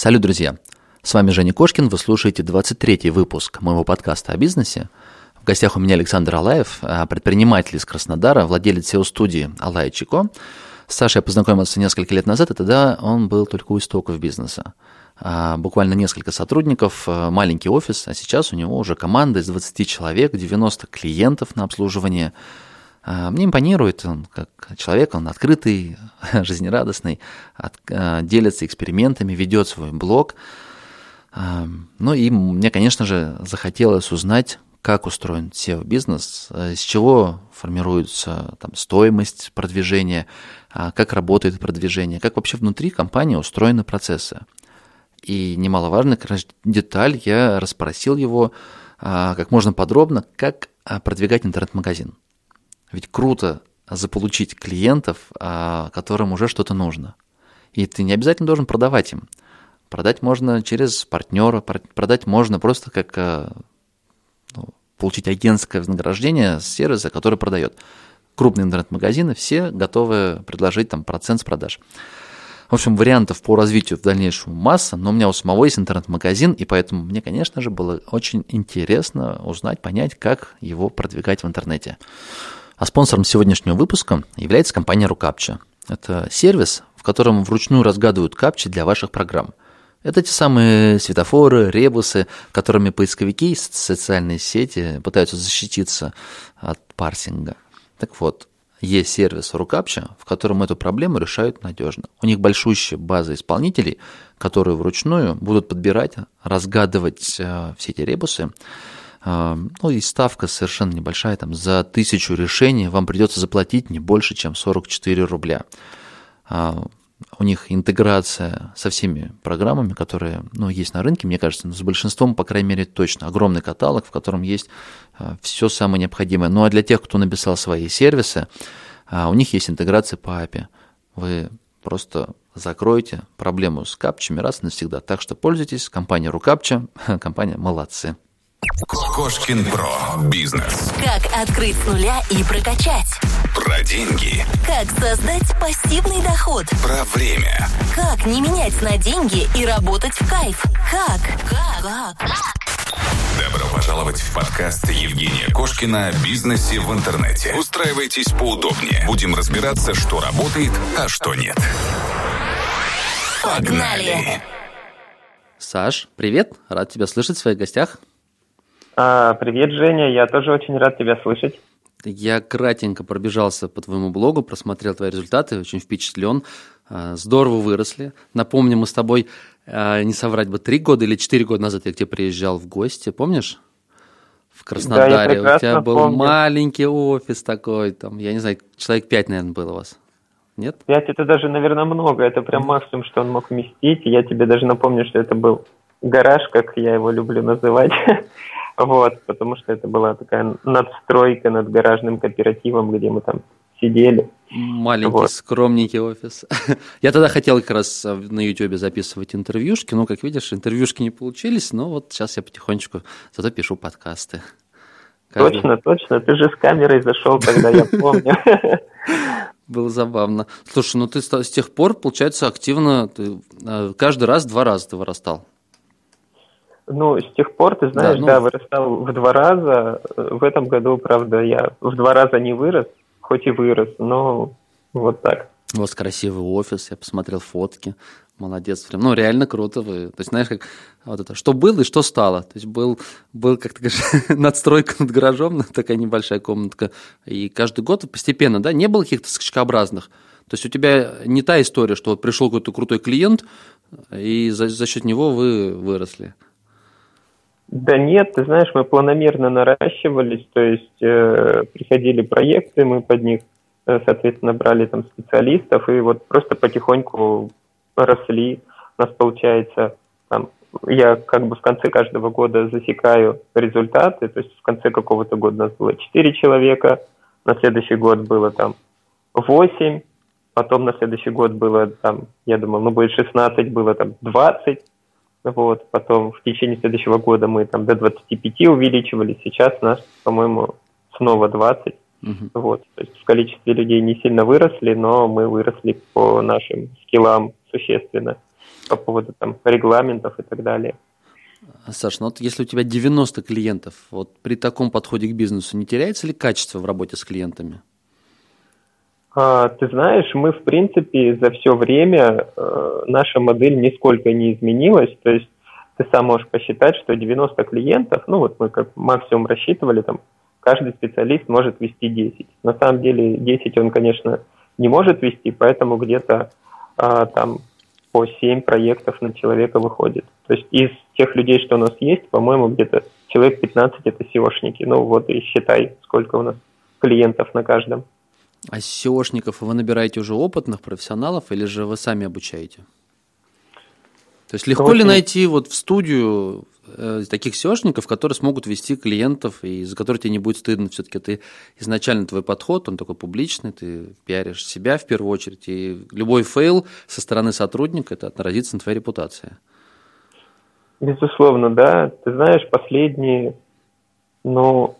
Салют, друзья! С вами Женя Кошкин, вы слушаете 23-й выпуск моего подкаста о бизнесе. В гостях у меня Александр Алаев, а, предприниматель из Краснодара, владелец SEO-студии Алай Чико. С Сашей я познакомился несколько лет назад, и тогда он был только у истоков бизнеса. А, буквально несколько сотрудников, а, маленький офис, а сейчас у него уже команда из 20 человек, 90 клиентов на обслуживание – мне импонирует он как человек, он открытый, жизнерадостный, от, а, делится экспериментами, ведет свой блог. А, ну и мне, конечно же, захотелось узнать, как устроен SEO-бизнес, с чего формируется там, стоимость продвижения, как работает продвижение, как вообще внутри компании устроены процессы. И немаловажная деталь, я расспросил его как можно подробно, как продвигать интернет-магазин. Ведь круто заполучить клиентов, а, которым уже что-то нужно. И ты не обязательно должен продавать им. Продать можно через партнера, продать можно просто как а, ну, получить агентское вознаграждение с сервиса, который продает. Крупные интернет-магазины все готовы предложить там процент с продаж. В общем, вариантов по развитию в дальнейшем масса, но у меня у самого есть интернет-магазин, и поэтому мне, конечно же, было очень интересно узнать, понять, как его продвигать в интернете. А спонсором сегодняшнего выпуска является компания Рукапча. Это сервис, в котором вручную разгадывают капчи для ваших программ. Это те самые светофоры, ребусы, которыми поисковики и социальные сети пытаются защититься от парсинга. Так вот, есть сервис Рукапча, в котором эту проблему решают надежно. У них большущая база исполнителей, которые вручную будут подбирать, разгадывать э, все эти ребусы, ну и ставка совершенно небольшая, там за тысячу решений вам придется заплатить не больше, чем 44 рубля. А, у них интеграция со всеми программами, которые ну, есть на рынке, мне кажется, но с большинством, по крайней мере, точно. Огромный каталог, в котором есть а, все самое необходимое. Ну а для тех, кто написал свои сервисы, у них есть интеграция по API. Вы просто закроете проблему с капчами раз и навсегда. Так что пользуйтесь. Компания Рукапча, компания молодцы. Кошкин Про. Бизнес. Как открыть с нуля и прокачать. Про деньги. Как создать пассивный доход. Про время. Как не менять на деньги и работать в кайф. Как? Как? Как? Добро пожаловать в подкаст Евгения Кошкина о бизнесе в интернете. Устраивайтесь поудобнее. Будем разбираться, что работает, а что нет. Погнали! Саш, привет! Рад тебя слышать в своих гостях. А, привет, Женя, я тоже очень рад тебя слышать. Я кратенько пробежался по твоему блогу, просмотрел твои результаты, очень впечатлен. А, здорово выросли. Напомню, мы с тобой, а, не соврать бы, три года или четыре года назад я к тебе приезжал в гости, помнишь? В Краснодаре. Да, у тебя был помню. маленький офис такой, там, я не знаю, человек пять, наверное, было у вас. Нет? Пять это даже, наверное, много. Это прям максимум, что он мог вместить. Я тебе даже напомню, что это был гараж, как я его люблю называть. Вот, потому что это была такая надстройка над гаражным кооперативом, где мы там сидели. Маленький, вот. скромненький офис. Я тогда хотел как раз э, на YouTube записывать интервьюшки, но, как видишь, интервьюшки не получились, но вот сейчас я потихонечку зато пишу подкасты. Каждый... Точно, точно. Ты же с камерой зашел тогда, я помню. Было забавно. Слушай, ну ты с тех пор, получается, активно, ты, э, каждый раз два раза ты вырастал. Ну, с тех пор, ты знаешь, да, ну... да, вырастал в два раза. В этом году, правда, я в два раза не вырос, хоть и вырос, но вот так. У вас красивый офис, я посмотрел фотки. Молодец, прям, ну, реально круто вы. То есть, знаешь, как вот это, что было и что стало. То есть, был, был как ты говоришь, надстройка над гаражом, такая небольшая комнатка. И каждый год постепенно, да, не было каких-то скачкообразных. То есть, у тебя не та история, что вот пришел какой-то крутой клиент, и за, за счет него вы выросли. Да нет, ты знаешь, мы планомерно наращивались, то есть э, приходили проекты, мы под них, э, соответственно, брали там специалистов и вот просто потихоньку росли. У нас получается, там, я как бы в конце каждого года засекаю результаты, то есть в конце какого-то года у нас было 4 человека, на следующий год было там 8, потом на следующий год было там, я думал, ну будет 16, было там 20, вот, потом в течение следующего года мы там до 25 увеличивали, сейчас нас, по-моему, снова 20. Угу. Вот, то есть в количестве людей не сильно выросли, но мы выросли по нашим скиллам существенно. по поводу там регламентов и так далее. Саш, ну вот если у тебя 90 клиентов, вот при таком подходе к бизнесу не теряется ли качество в работе с клиентами? А, ты знаешь, мы, в принципе, за все время э, наша модель нисколько не изменилась. То есть ты сам можешь посчитать, что 90 клиентов, ну вот мы как максимум рассчитывали, там каждый специалист может вести 10. На самом деле 10 он, конечно, не может вести, поэтому где-то а, там по 7 проектов на человека выходит. То есть из тех людей, что у нас есть, по-моему, где-то человек 15 это SEOшники. Ну вот и считай, сколько у нас клиентов на каждом. А SEO шников вы набираете уже опытных профессионалов или же вы сами обучаете? То есть легко ли найти вот в студию э, таких SEO шников, которые смогут вести клиентов, и за которые тебе не будет стыдно, все-таки ты изначально твой подход, он такой публичный, ты пиаришь себя в первую очередь, и любой fail со стороны сотрудника, это отразится на твоей репутации. Безусловно, да. Ты знаешь, последние, ну,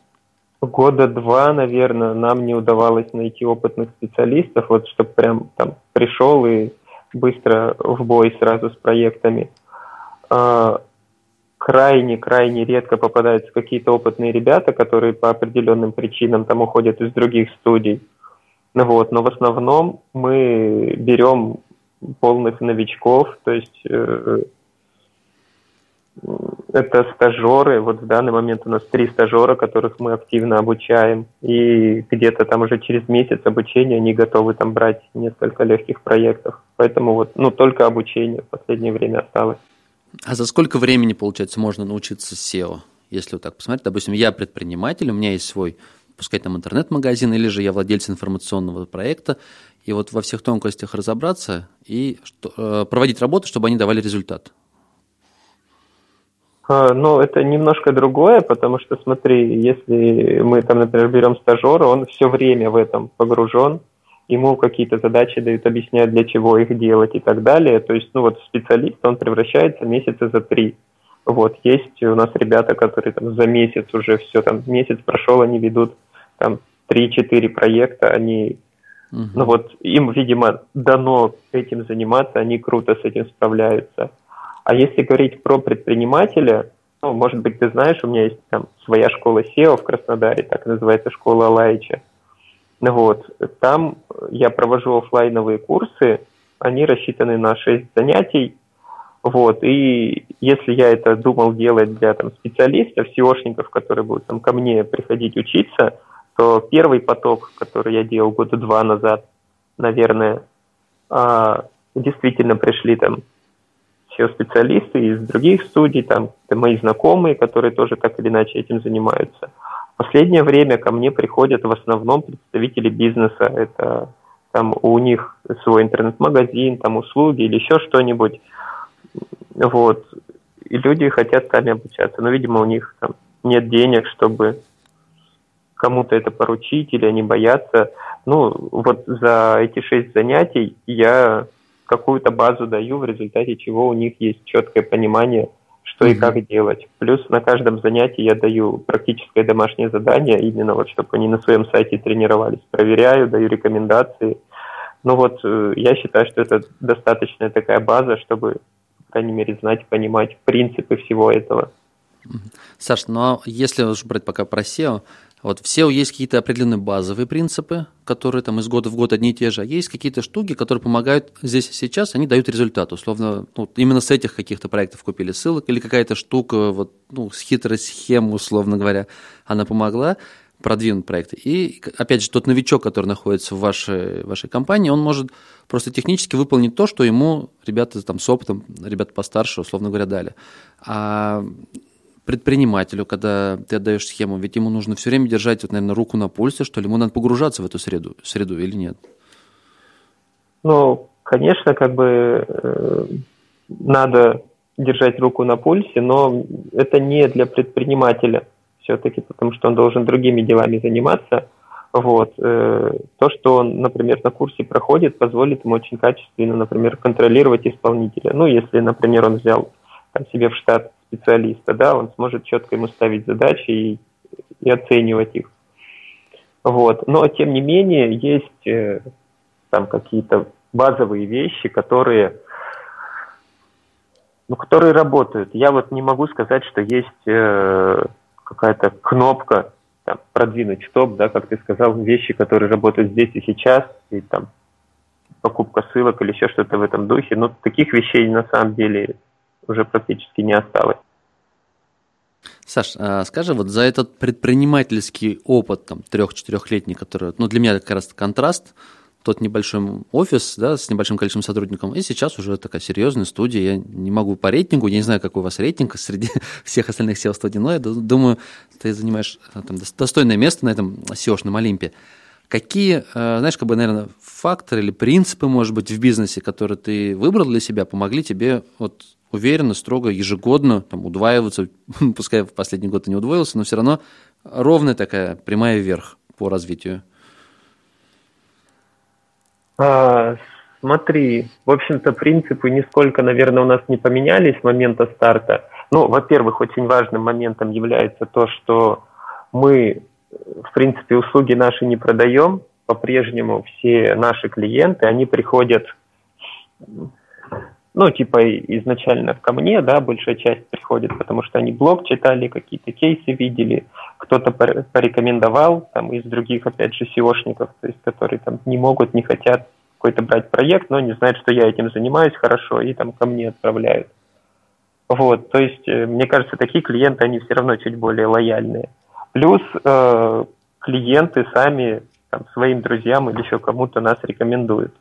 года два, наверное, нам не удавалось найти опытных специалистов, вот чтобы прям там пришел и быстро в бой сразу с проектами. Крайне-крайне редко попадаются какие-то опытные ребята, которые по определенным причинам там уходят из других студий. Вот, но в основном мы берем полных новичков, то есть э, это стажеры. Вот в данный момент у нас три стажера, которых мы активно обучаем. И где-то там уже через месяц обучения они готовы там брать несколько легких проектов. Поэтому вот, ну, только обучение в последнее время осталось. А за сколько времени, получается, можно научиться SEO? Если вот так посмотреть, допустим, я предприниматель, у меня есть свой, пускай там интернет-магазин, или же я владелец информационного проекта, и вот во всех тонкостях разобраться и что, э, проводить работу, чтобы они давали результат. Ну, это немножко другое, потому что, смотри, если мы там, например, берем стажера, он все время в этом погружен, ему какие-то задачи дают, объясняют, для чего их делать и так далее. То есть, ну вот специалист, он превращается месяца за три. Вот, есть у нас ребята, которые там за месяц уже все, там месяц прошел, они ведут там 3-4 проекта, они, угу. ну вот, им, видимо, дано этим заниматься, они круто с этим справляются. А если говорить про предпринимателя, ну, может быть, ты знаешь, у меня есть там своя школа SEO в Краснодаре, так называется школа Алайча. Ну вот, там я провожу офлайновые курсы, они рассчитаны на 6 занятий, вот, и если я это думал делать для там, специалистов, SEOшников, которые будут там, ко мне приходить учиться, то первый поток, который я делал года два назад, наверное, а, действительно пришли там SEO-специалисты из других студий, там мои знакомые, которые тоже так или иначе этим занимаются. В последнее время ко мне приходят в основном представители бизнеса. Это там у них свой интернет-магазин, там услуги или еще что-нибудь. Вот. И люди хотят сами обучаться. Но, видимо, у них там нет денег, чтобы кому-то это поручить, или они боятся. Ну, вот за эти шесть занятий я какую-то базу даю, в результате чего у них есть четкое понимание, что mm-hmm. и как делать. Плюс на каждом занятии я даю практическое домашнее задание, именно вот чтобы они на своем сайте тренировались. Проверяю, даю рекомендации. Ну вот э, я считаю, что это достаточная такая база, чтобы, по крайней мере, знать, понимать принципы всего этого. Саш, ну а если уж брать пока про SEO, вот в SEO есть какие-то определенные базовые принципы, которые там из года в год одни и те же, а есть какие-то штуки, которые помогают здесь и сейчас, они дают результат. Условно, ну, именно с этих каких-то проектов купили ссылок или какая-то штука, вот, ну, с хитрой схемой, условно говоря, она помогла продвинуть проект. И, опять же, тот новичок, который находится в вашей, вашей компании, он может просто технически выполнить то, что ему ребята там с опытом, ребята постарше, условно говоря, дали. А предпринимателю, когда ты отдаешь схему, ведь ему нужно все время держать, вот, наверное, руку на пульсе, что ли, ему надо погружаться в эту среду, среду или нет? Ну, конечно, как бы э, надо держать руку на пульсе, но это не для предпринимателя все-таки, потому что он должен другими делами заниматься. Вот. Э, то, что он, например, на курсе проходит, позволит ему очень качественно, например, контролировать исполнителя. Ну, если, например, он взял там, себе в штат специалиста, да, он сможет четко ему ставить задачи и, и оценивать их. Вот. Но, тем не менее, есть э, там какие-то базовые вещи, которые ну, которые работают. Я вот не могу сказать, что есть э, какая-то кнопка там, продвинуть стоп, да, как ты сказал, вещи, которые работают здесь и сейчас, и там покупка ссылок или еще что-то в этом духе. Но таких вещей на самом деле уже практически не осталось. Саш, а скажи, вот за этот предпринимательский опыт, там, трех-четырехлетний, который, ну, для меня как раз контраст, тот небольшой офис, да, с небольшим количеством сотрудников, и сейчас уже такая серьезная студия. Я не могу по рейтингу, я не знаю, какой у вас рейтинг среди всех остальных SEO-студий, но я думаю, ты занимаешь э, там, достойное место на этом SEO-шном Олимпе. Какие, э, знаешь, как бы, наверное, факторы или принципы, может быть, в бизнесе, которые ты выбрал для себя, помогли тебе вот уверенно, строго, ежегодно там, удваиваться, пускай в последний год ты не удвоился, но все равно ровная такая прямая вверх по развитию? А, смотри, в общем-то, принципы нисколько, наверное, у нас не поменялись с момента старта. Ну, во-первых, очень важным моментом является то, что мы, в принципе, услуги наши не продаем. По-прежнему все наши клиенты, они приходят ну, типа изначально ко мне, да, большая часть приходит, потому что они блог читали, какие-то кейсы видели, кто-то порекомендовал, там, из других, опять же, SEOшников, то есть, которые там не могут, не хотят какой-то брать проект, но не знают, что я этим занимаюсь хорошо, и там ко мне отправляют. Вот, то есть, э, мне кажется, такие клиенты, они все равно чуть более лояльные. Плюс э, клиенты сами там, своим друзьям или еще кому-то нас рекомендуют.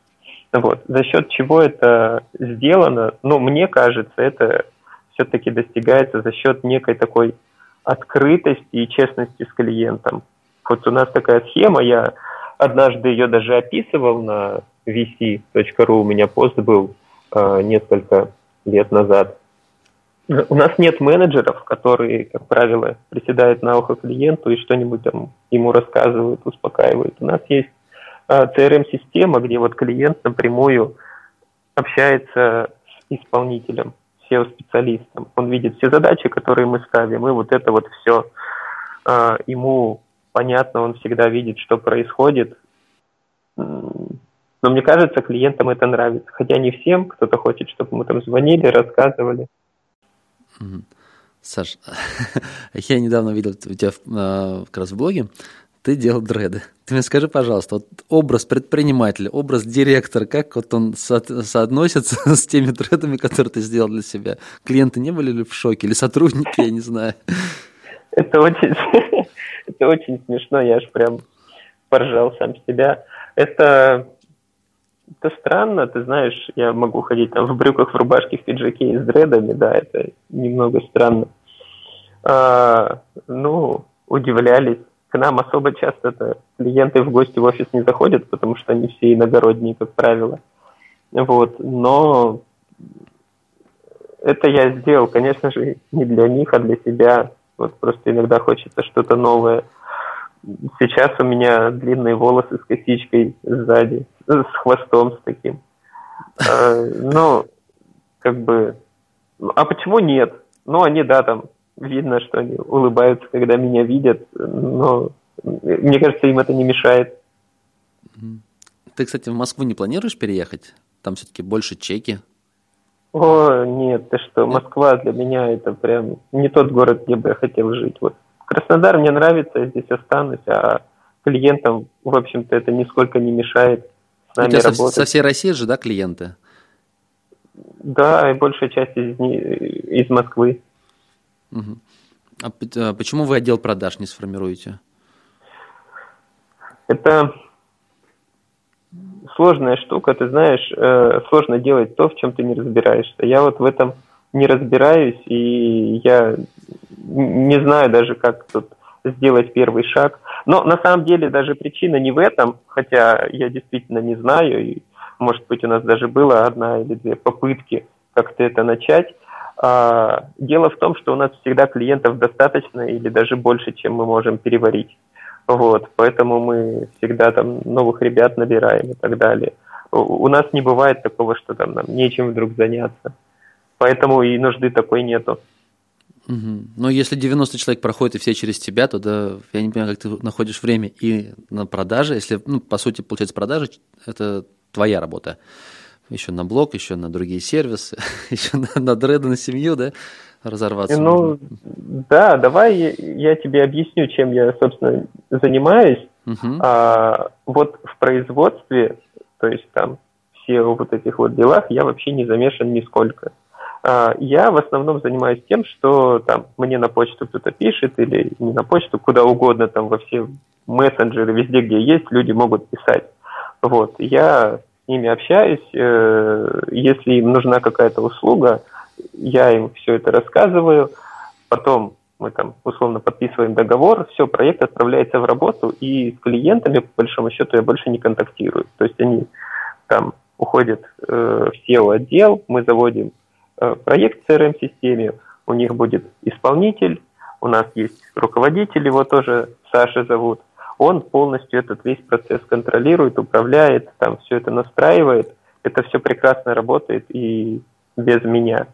Вот. За счет чего это сделано, ну, мне кажется, это все-таки достигается за счет некой такой открытости и честности с клиентом. Вот у нас такая схема, я однажды ее даже описывал на vc.ru, у меня пост был э, несколько лет назад. У нас нет менеджеров, которые, как правило, приседают на ухо клиенту и что-нибудь там ему рассказывают, успокаивают. У нас есть CRM-система, а, где вот клиент напрямую общается с исполнителем, SEO-специалистом. Он видит все задачи, которые мы ставим, и вот это вот все а, ему понятно, он всегда видит, что происходит. Но мне кажется, клиентам это нравится. Хотя не всем, кто-то хочет, чтобы мы там звонили, рассказывали. Саш, я недавно видел у тебя а, как раз в блоге, ты делал дреды. Ты мне скажи, пожалуйста, вот образ предпринимателя, образ директора, как вот он со- соотносится с теми дредами, которые ты сделал для себя? Клиенты не были ли в шоке? Или сотрудники, я не знаю. Это очень, это очень смешно, я аж прям поржал сам себя. Это, это странно, ты знаешь, я могу ходить там в брюках, в рубашке, в пиджаке и с дредами, да, это немного странно. А, ну, удивлялись к нам особо часто это клиенты в гости в офис не заходят, потому что они все иногородние, как правило. Вот, но это я сделал, конечно же, не для них, а для себя. Вот просто иногда хочется что-то новое. Сейчас у меня длинные волосы с косичкой сзади, с хвостом с таким. Ну, как бы, а почему нет? Ну, они, да, там видно, что они улыбаются, когда меня видят, но мне кажется, им это не мешает. Ты, кстати, в Москву не планируешь переехать? Там все-таки больше чеки. О, нет, ты что, Москва для меня это прям не тот город, где бы я хотел жить. Вот Краснодар мне нравится, я здесь останусь, а клиентам, в общем-то, это нисколько не мешает с нами У тебя работать. Со, со всей России же, да, клиенты? Да, и большая часть из, из Москвы. Угу. А почему вы отдел продаж не сформируете? Это сложная штука, ты знаешь, э, сложно делать то, в чем ты не разбираешься. Я вот в этом не разбираюсь, и я не знаю даже, как тут сделать первый шаг. Но на самом деле даже причина не в этом, хотя я действительно не знаю, и может быть у нас даже было одна или две попытки как-то это начать. А, дело в том, что у нас всегда клиентов достаточно или даже больше, чем мы можем переварить. Вот, поэтому мы всегда там новых ребят набираем и так далее. У нас не бывает такого, что там нам нечем вдруг заняться. Поэтому и нужды такой нету. Угу. Но если 90 человек проходит и все через тебя, то да, я не понимаю, как ты находишь время и на продаже. Если, ну, по сути, получается, продажи – это твоя работа. Еще на блог, еще на другие сервисы, еще на, на дреды, на семью, да, разорваться. Ну, можно. да, давай я, я тебе объясню, чем я, собственно, занимаюсь. Угу. А, вот в производстве, то есть там все вот этих вот делах я вообще не замешан нисколько. А, я в основном занимаюсь тем, что там мне на почту кто-то пишет или не на почту, куда угодно, там во все мессенджеры, везде, где есть, люди могут писать. Вот, я ними общаюсь, э, если им нужна какая-то услуга, я им все это рассказываю, потом мы там условно подписываем договор, все, проект отправляется в работу, и с клиентами, по большому счету, я больше не контактирую. То есть они там уходят э, в SEO-отдел, мы заводим э, проект в CRM-системе, у них будет исполнитель, у нас есть руководитель, его тоже Саша зовут, он полностью этот весь процесс контролирует, управляет, там все это настраивает, это все прекрасно работает и без меня.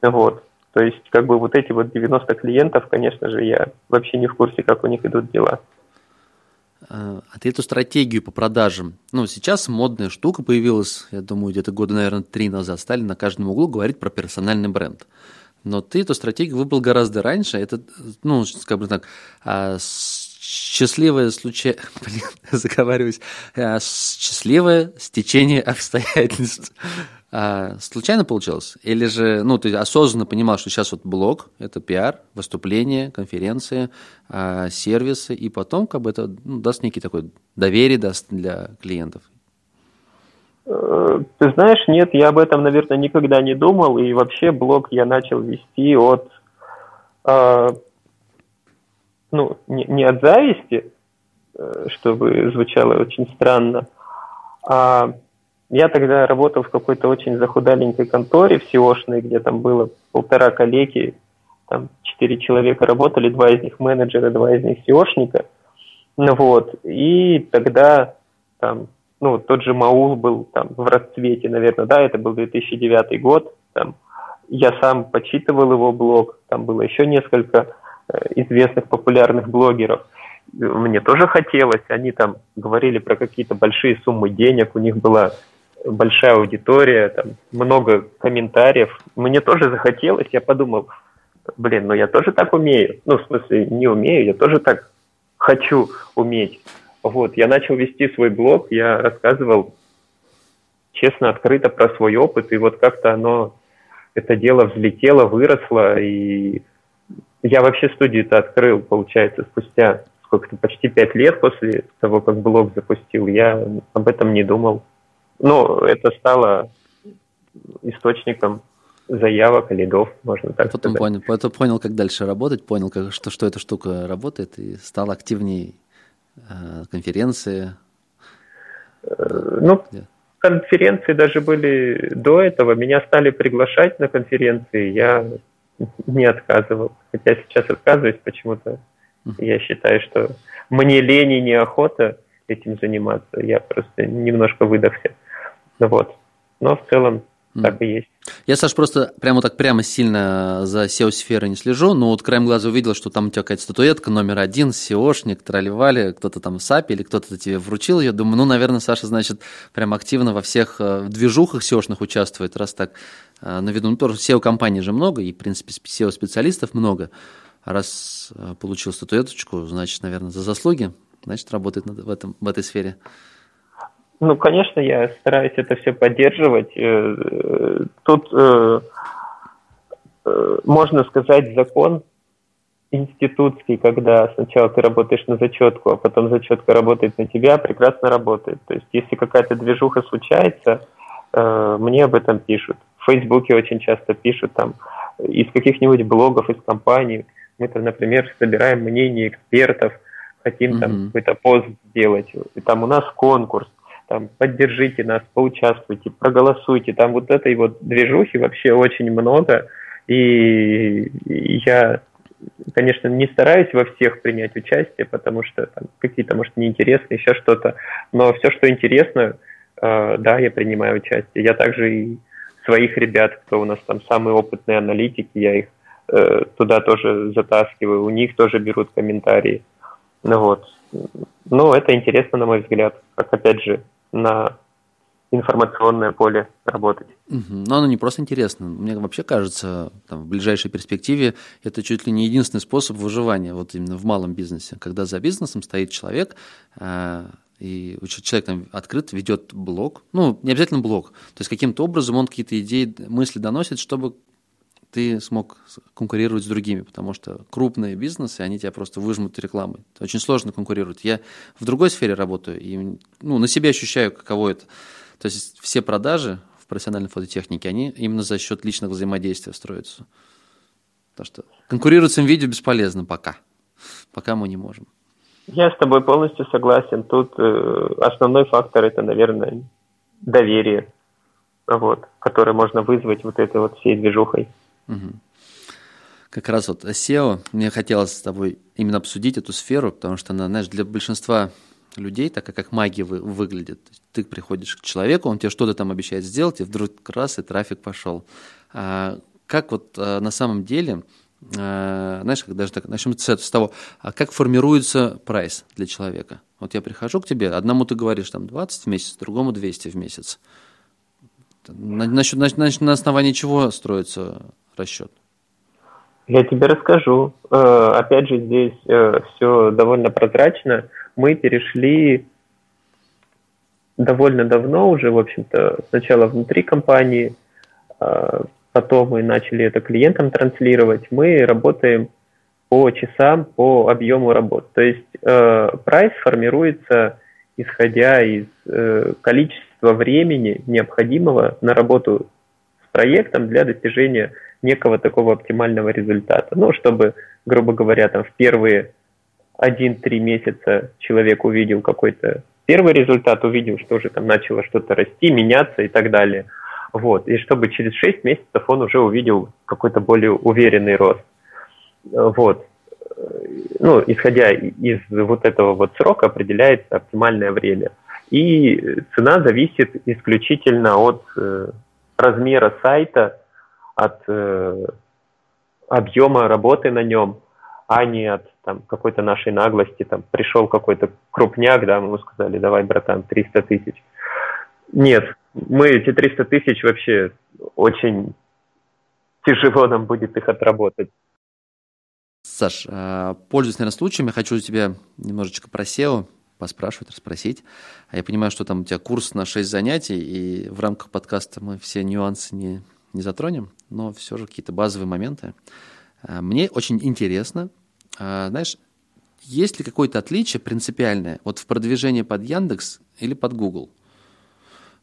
Вот. То есть, как бы вот эти вот 90 клиентов, конечно же, я вообще не в курсе, как у них идут дела. А, а ты эту стратегию по продажам, ну, сейчас модная штука появилась, я думаю, где-то года, наверное, три назад, стали на каждом углу говорить про персональный бренд. Но ты эту стратегию выбрал гораздо раньше, это, ну, как бы так, а, счастливое случай, блин, заговариваюсь, а, счастливое стечение обстоятельств. А, случайно получилось? Или же, ну, ты осознанно понимал, что сейчас вот блог, это пиар, выступления, конференции, а, сервисы, и потом как бы это ну, даст некий такой доверие даст для клиентов? Э, ты знаешь, нет, я об этом, наверное, никогда не думал, и вообще блог я начал вести от, э, ну, не, не от зависти, э, чтобы звучало очень странно, а я тогда работал в какой-то очень захудаленькой конторе в SEOшной, где там было полтора коллеги, там четыре человека работали, два из них менеджера, два из них SEOшника. Ну вот, и тогда там, ну, тот же Маул был там в расцвете, наверное, да, это был 2009 год, там, я сам почитывал его блог, там было еще несколько известных популярных блогеров. Мне тоже хотелось, они там говорили про какие-то большие суммы денег, у них была большая аудитория, там много комментариев. Мне тоже захотелось, я подумал, блин, ну я тоже так умею. Ну, в смысле, не умею, я тоже так хочу уметь. Вот, я начал вести свой блог, я рассказывал честно, открыто про свой опыт, и вот как-то оно, это дело взлетело, выросло, и я вообще студию-то открыл, получается, спустя сколько-то, почти пять лет после того, как блог запустил, я об этом не думал. Ну, это стало источником заявок, лидов, можно так Потом сказать. понял, потом понял, как дальше работать, понял, как, что, что эта штука работает, и стал активнее э, конференции. Э, ну, yeah. конференции даже были до этого. Меня стали приглашать на конференции, я не отказывал. Хотя сейчас отказываюсь почему-то. Я считаю, что мне лень и неохота этим заниматься. Я просто немножко выдохся. Вот. Но в целом так и есть. Я, Саш, просто прямо так прямо сильно за SEO-сферой не слежу, но вот краем глаза увидел, что там у тебя какая-то статуэтка номер один, SEOшник, тролливали, кто-то там SAP или кто-то тебе вручил ее. Думаю, ну, наверное, Саша, значит, прям активно во всех э, движухах SEOшных участвует, раз так э, на виду. Ну, тоже SEO-компаний же много, и, в принципе, SEO-специалистов много. Раз э, получил статуэточку, значит, наверное, за заслуги, значит, работает в, этом, в этой сфере. Ну, конечно, я стараюсь это все поддерживать. Э, тут э, э, можно сказать закон институтский, когда сначала ты работаешь на зачетку, а потом зачетка работает на тебя, прекрасно работает. То есть, если какая-то движуха случается, мне об этом пишут. В Фейсбуке очень часто пишут там из каких-нибудь блогов, из компаний. Мы там, например, собираем мнение экспертов, хотим mm-hmm. там какой-то пост сделать. И там у нас конкурс там, поддержите нас, поучаствуйте, проголосуйте. Там вот этой вот движухи вообще очень много. И я, конечно, не стараюсь во всех принять участие, потому что там какие-то, может, неинтересные, еще что-то. Но все, что интересно, э, да, я принимаю участие. Я также и своих ребят, кто у нас там самые опытные аналитики, я их э, туда тоже затаскиваю, у них тоже берут комментарии. Ну вот. Ну, это интересно, на мой взгляд, как, опять же, на информационное поле работать. Но оно не просто интересно. Мне вообще кажется, там, в ближайшей перспективе это чуть ли не единственный способ выживания вот именно в малом бизнесе, когда за бизнесом стоит человек, э, и человек там открыт, ведет блог, ну, не обязательно блог, то есть каким-то образом он какие-то идеи, мысли доносит, чтобы ты смог конкурировать с другими, потому что крупные бизнесы, они тебя просто выжмут рекламой. Очень сложно конкурировать. Я в другой сфере работаю, и ну, на себе ощущаю, каково это. То есть все продажи в профессиональной фототехнике, они именно за счет личных взаимодействия строятся. Так что конкурировать с видео бесполезно пока. Пока мы не можем. Я с тобой полностью согласен. Тут э, основной фактор это, наверное, доверие, вот, которое можно вызвать вот этой вот всей движухой. Угу. Как раз вот SEO, мне хотелось с тобой именно обсудить эту сферу, потому что она, знаешь, для большинства людей, так как магия вы, выглядит. Ты приходишь к человеку, он тебе что-то там обещает сделать, и вдруг раз, и трафик пошел. А как вот а, на самом деле, а, знаешь, как даже так, начнем с, того, а как формируется прайс для человека? Вот я прихожу к тебе, одному ты говоришь там 20 в месяц, другому 200 в месяц. На, на, на, на основании чего строится расчет? Я тебе расскажу. Э, опять же, здесь э, все довольно прозрачно мы перешли довольно давно уже, в общем-то, сначала внутри компании, а, потом мы начали это клиентам транслировать. Мы работаем по часам, по объему работ. То есть э, прайс формируется исходя из э, количества времени, необходимого на работу с проектом для достижения некого такого оптимального результата. Ну, чтобы, грубо говоря, там в первые один-три месяца человек увидел какой-то первый результат, увидел, что уже там начало что-то расти, меняться и так далее. Вот. И чтобы через 6 месяцев он уже увидел какой-то более уверенный рост. Вот. Ну, исходя из вот этого вот срока определяется оптимальное время. И цена зависит исключительно от э, размера сайта, от э, объема работы на нем, а не от там, какой-то нашей наглости. Там пришел какой-то крупняк, да, мы ему сказали, давай, братан, 300 тысяч. Нет, мы эти 300 тысяч вообще очень тяжело нам будет их отработать. Саш, а, пользуясь, наверное, случаем, я хочу у тебя немножечко про SEO поспрашивать, расспросить. А я понимаю, что там у тебя курс на 6 занятий, и в рамках подкаста мы все нюансы не, не затронем, но все же какие-то базовые моменты. А, мне очень интересно, а, знаешь, есть ли какое-то отличие принципиальное вот в продвижении под Яндекс или под Google?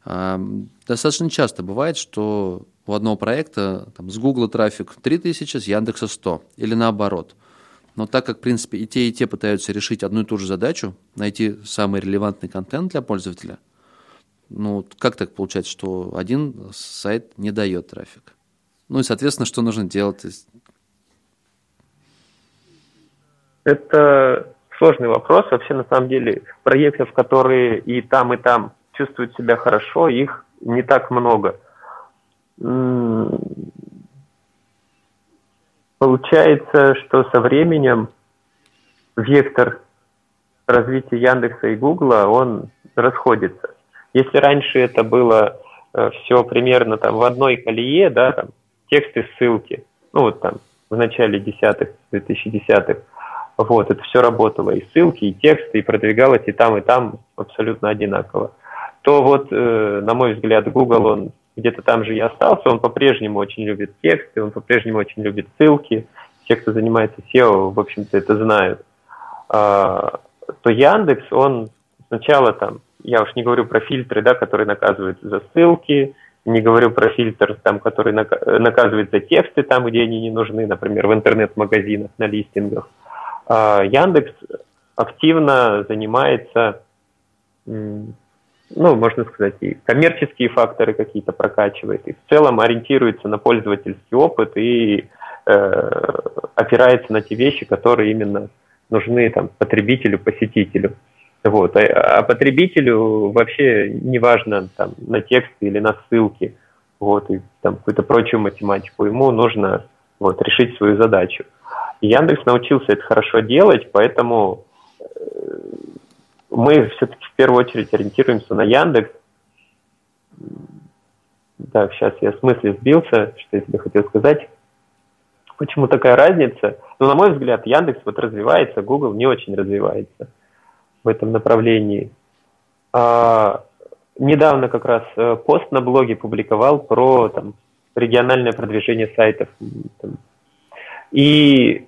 А, достаточно часто бывает, что у одного проекта там, с Google трафик 3000, с Яндекса 100 или наоборот. Но так как, в принципе, и те, и те пытаются решить одну и ту же задачу, найти самый релевантный контент для пользователя, ну, как так получается, что один сайт не дает трафик? Ну и, соответственно, что нужно делать? Это сложный вопрос. Вообще, на самом деле, проектов, которые и там, и там чувствуют себя хорошо, их не так много. Получается, что со временем вектор развития Яндекса и Гугла, он расходится. Если раньше это было э, все примерно там в одной колее, да, там тексты, ссылки, ну вот там в начале десятых, 2010-х, вот, это все работало, и ссылки, и тексты, и продвигалось и там, и там абсолютно одинаково. То вот, э, на мой взгляд, Google, он где-то там же и остался, он по-прежнему очень любит тексты, он по-прежнему очень любит ссылки. Те, кто занимается SEO, в общем-то, это знают. А, то Яндекс, он сначала там, я уж не говорю про фильтры, да, которые наказывают за ссылки, не говорю про фильтр, там, который наказывает за тексты там, где они не нужны, например, в интернет-магазинах, на листингах. А, Яндекс активно занимается, ну, можно сказать, и коммерческие факторы какие-то прокачивает, и в целом ориентируется на пользовательский опыт и э, опирается на те вещи, которые именно нужны там, потребителю, посетителю. Вот. А, а потребителю вообще неважно там, на тексты или на ссылки, вот, и там какую-то прочую математику. Ему нужно вот, решить свою задачу. Яндекс научился это хорошо делать, поэтому э, мы все-таки в первую очередь ориентируемся на Яндекс. Так, сейчас я в смысле сбился, что я тебе хотел сказать. Почему такая разница? Ну, на мой взгляд, Яндекс вот развивается, Google не очень развивается в этом направлении. А, недавно как раз э, пост на блоге публиковал про там, региональное продвижение сайтов. И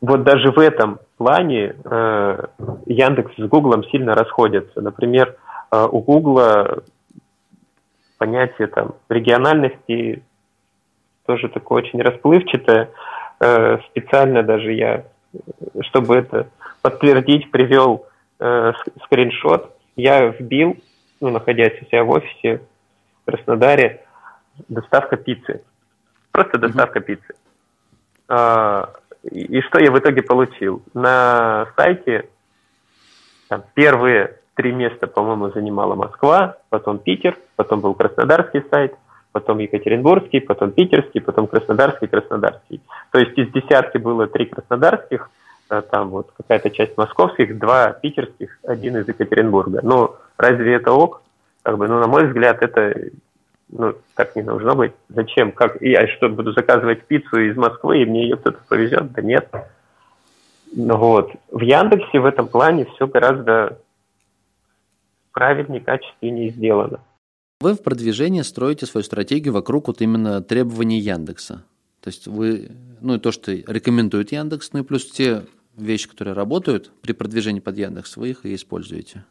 вот даже в этом плане э, Яндекс с Гуглом сильно расходятся. Например, э, у Гугла понятие там региональности тоже такое очень расплывчатое. Э, специально даже я, чтобы это подтвердить, привел э, скриншот. Я вбил, ну, находясь у себя в офисе в Краснодаре, доставка пиццы. Просто доставка mm-hmm. пиццы. А, и, и что я в итоге получил? На сайте там, первые три места, по-моему, занимала Москва, потом Питер, потом был Краснодарский сайт, потом Екатеринбургский, потом Питерский, потом Краснодарский, Краснодарский. То есть из десятки было три краснодарских, а там вот какая-то часть московских, два питерских, один из Екатеринбурга. Ну, разве это ок? Как бы, ну, на мой взгляд, это ну, так не должно быть. Зачем? Как? Я что, буду заказывать пиццу из Москвы, и мне ее кто-то повезет? Да нет. Ну вот. В Яндексе в этом плане все гораздо правильнее, качественнее сделано. Вы в продвижении строите свою стратегию вокруг вот именно требований Яндекса. То есть вы, ну и то, что рекомендует Яндекс, ну и плюс те вещи, которые работают при продвижении под Яндекс, вы их и используете.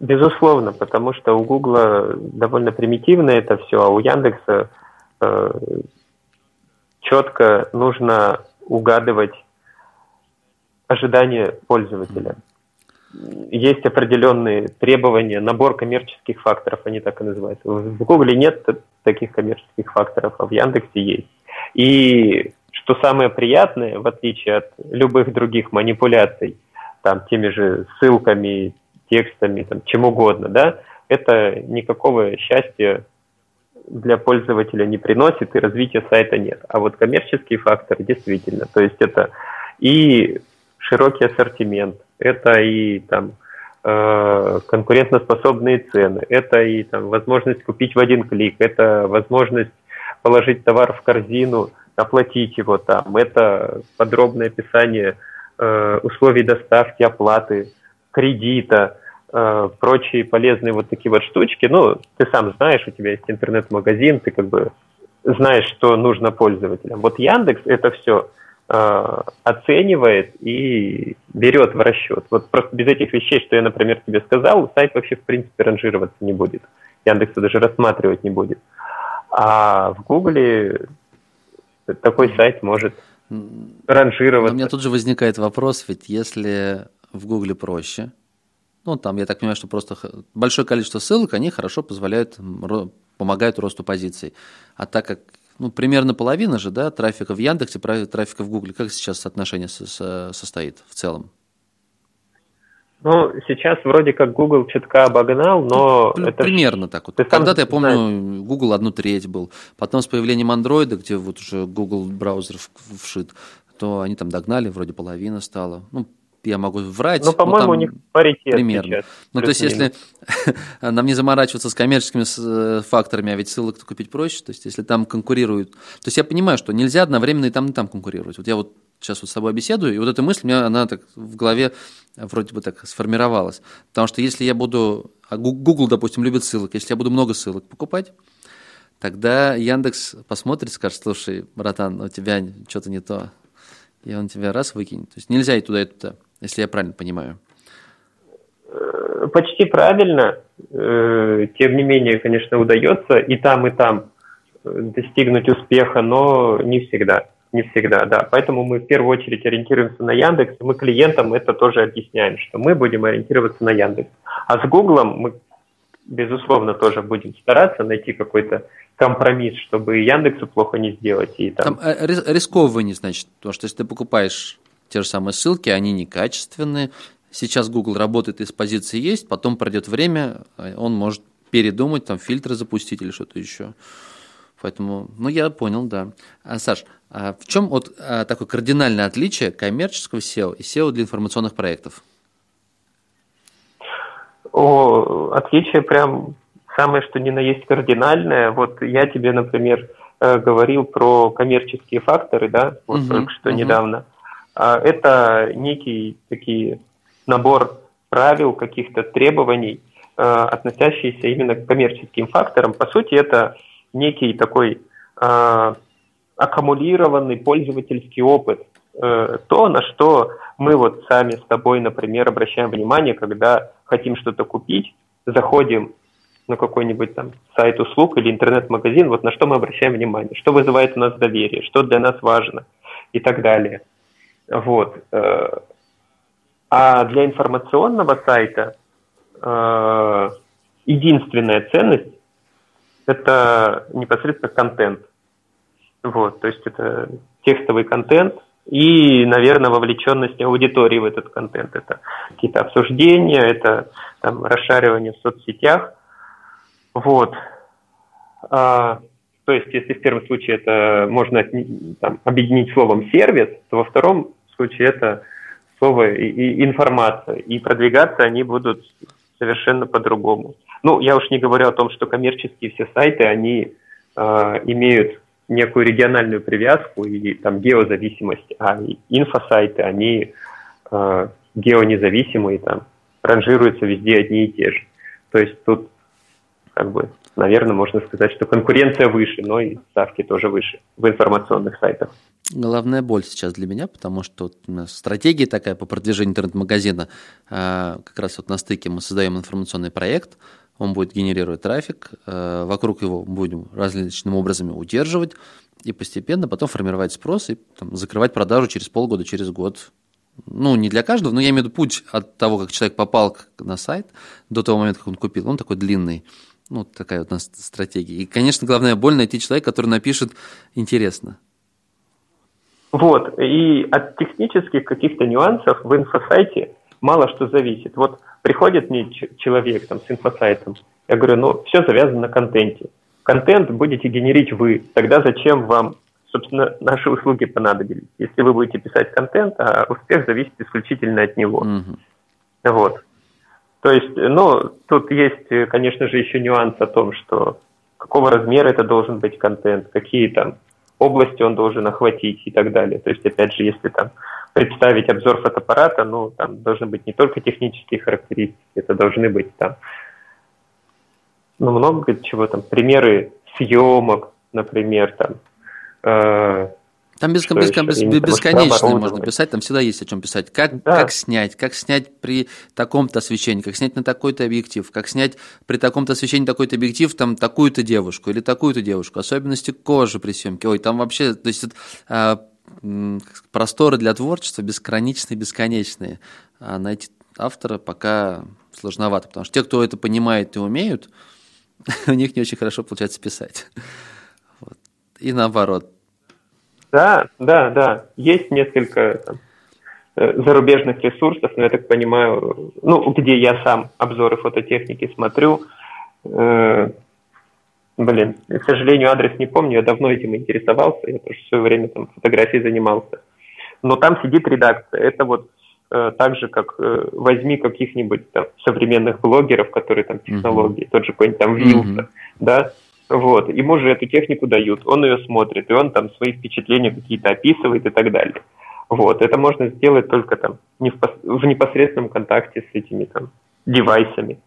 Безусловно, потому что у Гугла довольно примитивно это все, а у Яндекса э, четко нужно угадывать ожидания пользователя. Есть определенные требования, набор коммерческих факторов, они так и называются. В Гугле нет таких коммерческих факторов, а в Яндексе есть. И что самое приятное, в отличие от любых других манипуляций, там теми же ссылками, текстами, там, чем угодно, да, это никакого счастья для пользователя не приносит и развития сайта нет. А вот коммерческие факторы действительно, то есть это и широкий ассортимент, это и там э, конкурентоспособные цены, это и там возможность купить в один клик, это возможность положить товар в корзину, оплатить его там, это подробное описание э, условий доставки, оплаты, кредита, э, прочие полезные вот такие вот штучки. Ну, ты сам знаешь, у тебя есть интернет-магазин, ты как бы знаешь, что нужно пользователям. Вот Яндекс это все э, оценивает и берет в расчет. Вот просто без этих вещей, что я, например, тебе сказал, сайт вообще в принципе ранжироваться не будет. Яндекс даже рассматривать не будет. А в Гугле такой сайт может ранжироваться. у меня тут же возникает вопрос, ведь если в Гугле проще, ну, там, я так понимаю, что просто большое количество ссылок, они хорошо позволяют, помогают росту позиций. А так как, ну, примерно половина же, да, трафика в Яндексе, трафика в Гугле, как сейчас соотношение состоит в целом? Ну, сейчас вроде как Google чутка обогнал, но ну, это... Примерно так вот. Когда-то, я помню, знаешь. Google одну треть был. Потом с появлением Android, где вот уже Google браузер вшит, то они там догнали, вроде половина стала. Ну, я могу врать. Ну, по-моему, у них паритет Примерно. Сейчас, ну, то есть, если нам не заморачиваться с коммерческими э, факторами, а ведь ссылок купить проще, то есть, если там конкурируют... То есть, я понимаю, что нельзя одновременно и там, и там конкурировать. Вот я вот сейчас вот с тобой беседую, и вот эта мысль у меня, она так в голове вроде бы так сформировалась. Потому что если я буду... А Google, допустим, любит ссылок. Если я буду много ссылок покупать, тогда Яндекс посмотрит, скажет, слушай, братан, у тебя что-то не то. И он тебя раз выкинет. То есть нельзя и туда, и туда, если я правильно понимаю. Э, почти правильно. Э, тем не менее, конечно, удается и там, и там э, достигнуть успеха, но не всегда. Не всегда, да. Поэтому мы в первую очередь ориентируемся на Яндекс, мы клиентам это тоже объясняем, что мы будем ориентироваться на Яндекс. А с Гуглом мы, безусловно, тоже будем стараться найти какой-то компромисс, чтобы Яндексу плохо не сделать. И там... там э, рискованнее, значит, потому что если ты покупаешь те же самые ссылки, они некачественные. Сейчас Google работает из позиции есть, потом пройдет время, э, он может передумать, там фильтры запустить или что-то еще. Поэтому, ну, я понял, да. А, Саш, а в чем вот а, такое кардинальное отличие коммерческого SEO и SEO для информационных проектов? О, отличие прям самое, что ни на есть кардинальное. Вот я тебе, например, э, говорил про коммерческие факторы, да, вот угу, только что угу. недавно. А, это некий такие набор правил, каких-то требований, э, относящиеся именно к коммерческим факторам. По сути, это некий такой э, аккумулированный пользовательский опыт, то, на что мы вот сами с тобой, например, обращаем внимание, когда хотим что-то купить, заходим на какой-нибудь там сайт услуг или интернет-магазин, вот на что мы обращаем внимание, что вызывает у нас доверие, что для нас важно и так далее. Вот. Э, а для информационного сайта э, единственная ценность – это непосредственно контент. Вот, то есть это текстовый контент и, наверное, вовлеченность аудитории в этот контент. Это какие-то обсуждения, это там, расшаривание в соцсетях. Вот. А, то есть, если в первом случае это можно там, объединить словом сервис, то во втором случае это слово и, и информация. И продвигаться они будут совершенно по-другому. Ну, я уж не говорю о том, что коммерческие все сайты, они э, имеют некую региональную привязку и там геозависимость, а инфосайты, они э, геонезависимые, там, ранжируются везде одни и те же. То есть тут как бы, наверное, можно сказать, что конкуренция выше, но и ставки тоже выше в информационных сайтах. Главная боль сейчас для меня, потому что стратегия такая по продвижению интернет-магазина. А, как раз вот на стыке мы создаем информационный проект, он будет генерировать трафик, а, вокруг его будем различными образами удерживать, и постепенно потом формировать спрос и там, закрывать продажу через полгода, через год. Ну, не для каждого, но я имею в виду путь от того, как человек попал на сайт, до того момента, как он купил, он такой длинный. Ну, такая вот у нас стратегия. И, конечно, главное боль найти человека, который напишет интересно. Вот, и от технических каких-то нюансов в инфосайте мало что зависит. Вот приходит мне человек там с инфосайтом, я говорю, ну, все завязано на контенте. Контент будете генерить вы, тогда зачем вам, собственно, наши услуги понадобились? Если вы будете писать контент, а успех зависит исключительно от него. Угу. Вот. То есть, ну, тут есть, конечно же, еще нюанс о том, что какого размера это должен быть контент, какие там области он должен охватить и так далее. То есть, опять же, если там представить обзор фотоаппарата, ну, там должны быть не только технические характеристики, это должны быть там, ну, много чего там, примеры съемок, например, там, э, там без, без, без, без, бесконечно можно писать, там всегда есть о чем писать. Как, да. как снять, как снять при таком-то освещении, как снять на такой-то объектив, как снять при таком-то освещении такой-то объектив, там такую-то девушку или такую-то девушку, особенности кожи при съемке. Ой, там вообще, то есть а, просторы для творчества бесконечные, бесконечные. А найти автора пока сложновато, потому что те, кто это понимает и умеют, у них не очень хорошо получается писать. Вот. И наоборот, да, да, да. Есть несколько там, э, зарубежных ресурсов, но я так понимаю, ну, где я сам обзоры фототехники смотрю. Э, блин, к сожалению, адрес не помню, я давно этим интересовался, я тоже в свое время там фотографией занимался. Но там сидит редакция. Это вот э, так же, как э, возьми каких-нибудь там современных блогеров, которые там технологии, mm-hmm. тот же какой-нибудь там Вилса, mm-hmm. да, вот. Ему же эту технику дают, он ее смотрит, и он там свои впечатления какие-то описывает и так далее. Вот. Это можно сделать только там не в, в непосредственном контакте с этими там девайсами.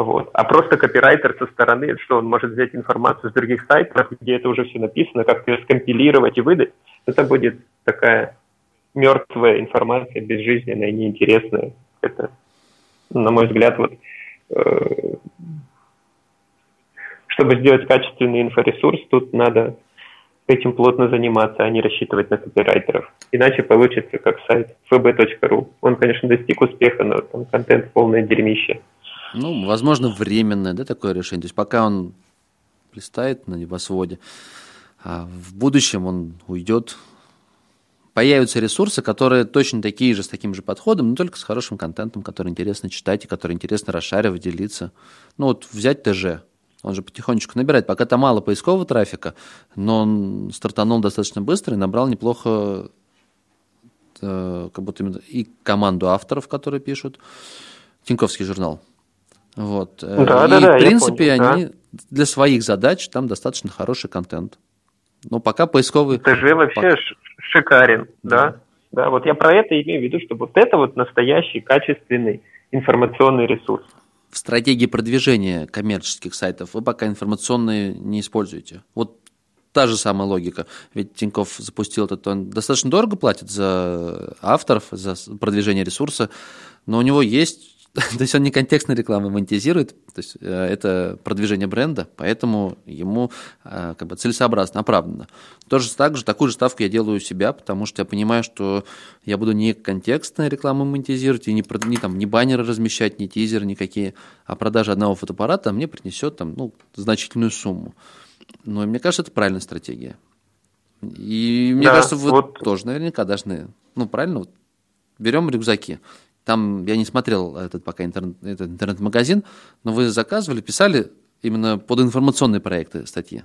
Вот. А просто копирайтер со стороны, что он может взять информацию с других сайтов, где это уже все написано, как-то ее скомпилировать и выдать, это будет такая мертвая информация, безжизненная, неинтересная. Это, на мой взгляд, вот э, чтобы сделать качественный инфоресурс, тут надо этим плотно заниматься, а не рассчитывать на копирайтеров. Иначе получится как сайт fb.ru. Он, конечно, достиг успеха, но там контент полное дерьмище. Ну, возможно, временное, да, такое решение. То есть пока он листает на небосводе, а в будущем он уйдет, появятся ресурсы, которые точно такие же, с таким же подходом, но только с хорошим контентом, который интересно читать и который интересно расшаривать, делиться. Ну вот взять ТЖ, он же потихонечку набирает. Пока там мало поискового трафика, но он стартанул достаточно быстро и набрал неплохо э, как будто и команду авторов, которые пишут. Тиньковский журнал. Вот. Да, и, да, да, в принципе, понял, они да. для своих задач там достаточно хороший контент. Но пока поисковый... ТЖ вообще шикарен, да. да. Да, вот я про это имею в виду, что вот это вот настоящий качественный информационный ресурс. В стратегии продвижения коммерческих сайтов вы пока информационные не используете. Вот та же самая логика. Ведь Тиньков запустил этот, он достаточно дорого платит за авторов, за продвижение ресурса, но у него есть то есть он не контекстной рекламы монетизирует, то есть э, это продвижение бренда, поэтому ему э, как бы целесообразно, оправданно. Тоже так же, такую же ставку я делаю у себя, потому что я понимаю, что я буду не контекстной рекламы монетизировать, и не, не, там, не баннеры размещать, не тизеры никакие, а продажа одного фотоаппарата мне принесет там, ну, значительную сумму. Но мне кажется, это правильная стратегия. И мне да, кажется, вы вот... тоже наверняка должны, ну, правильно, вот, берем рюкзаки. Там я не смотрел этот пока интернет, интернет-магазин, но вы заказывали, писали именно под информационные проекты статьи.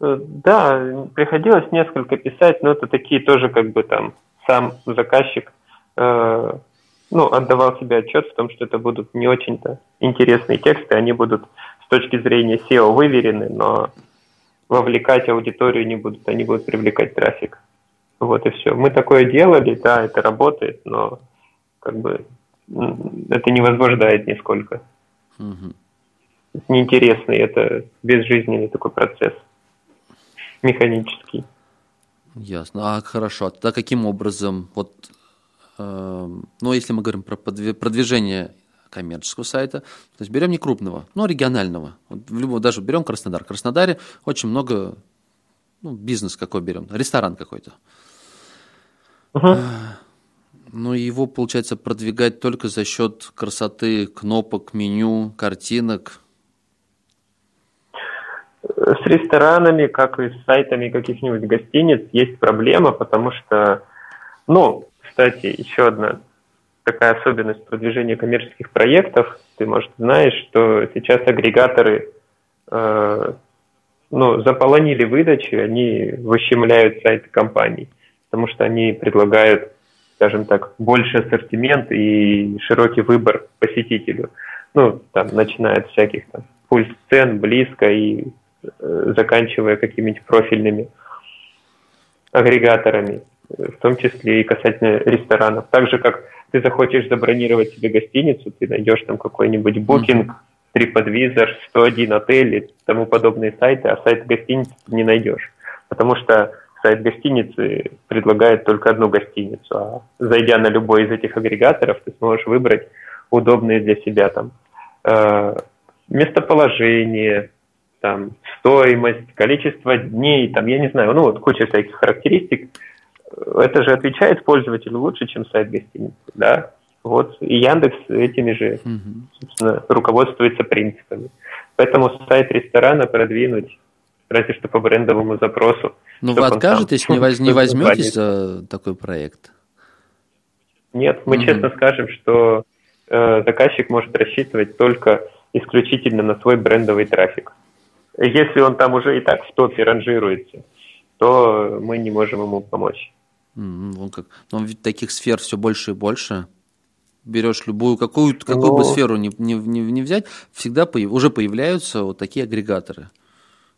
Э, да, приходилось несколько писать, но это такие тоже как бы там сам заказчик э, ну, отдавал себе отчет в том, что это будут не очень-то интересные тексты, они будут точки зрения SEO выверены, но вовлекать аудиторию не будут, они будут привлекать трафик. Вот и все. Мы такое делали, да, это работает, но как бы это не возбуждает нисколько. Угу. неинтересный, это безжизненный такой процесс, механический. Ясно. А хорошо. А тогда каким образом, вот, э, ну, если мы говорим про продвижение коммерческого сайта. То есть берем не крупного, но регионального. Вот в любом, даже берем Краснодар. В Краснодаре очень много, ну, бизнес какой берем, ресторан какой-то. Uh-huh. Ну, его, получается, продвигать только за счет красоты кнопок, меню, картинок. С ресторанами, как и с сайтами каких-нибудь гостиниц, есть проблема, потому что, ну, кстати, еще одна такая особенность продвижения коммерческих проектов. Ты, может, знаешь, что сейчас агрегаторы э, ну, заполонили выдачи, они выщемляют сайты компаний, потому что они предлагают, скажем так, больше ассортимент и широкий выбор посетителю. Ну, там, начиная от всяких там пульс цен, близко и э, заканчивая какими-нибудь профильными агрегаторами, в том числе и касательно ресторанов. Так же, как ты захочешь забронировать себе гостиницу, ты найдешь там какой-нибудь букинг, TripAdvisor, 101 отель и тому подобные сайты, а сайт гостиницы не найдешь. Потому что сайт гостиницы предлагает только одну гостиницу, а зайдя на любой из этих агрегаторов, ты сможешь выбрать удобные для себя там э, местоположение, там, стоимость, количество дней, там, я не знаю, ну вот куча всяких характеристик, это же отвечает пользователю лучше, чем сайт гостиницы, да. Вот и Яндекс этими же, собственно, руководствуется принципами. Поэтому сайт ресторана продвинуть разве что по брендовому запросу. Ну вы откажетесь, не, воз, не возьметесь за такой проект? Нет, мы угу. честно скажем, что э, заказчик может рассчитывать только исключительно на свой брендовый трафик. Если он там уже и так в топе ранжируется, то мы не можем ему помочь. Вон как. Но ведь таких сфер все больше и больше. Берешь любую, какую, какую Но... бы ну. сферу не, не, не, не взять, всегда появ, уже появляются вот такие агрегаторы.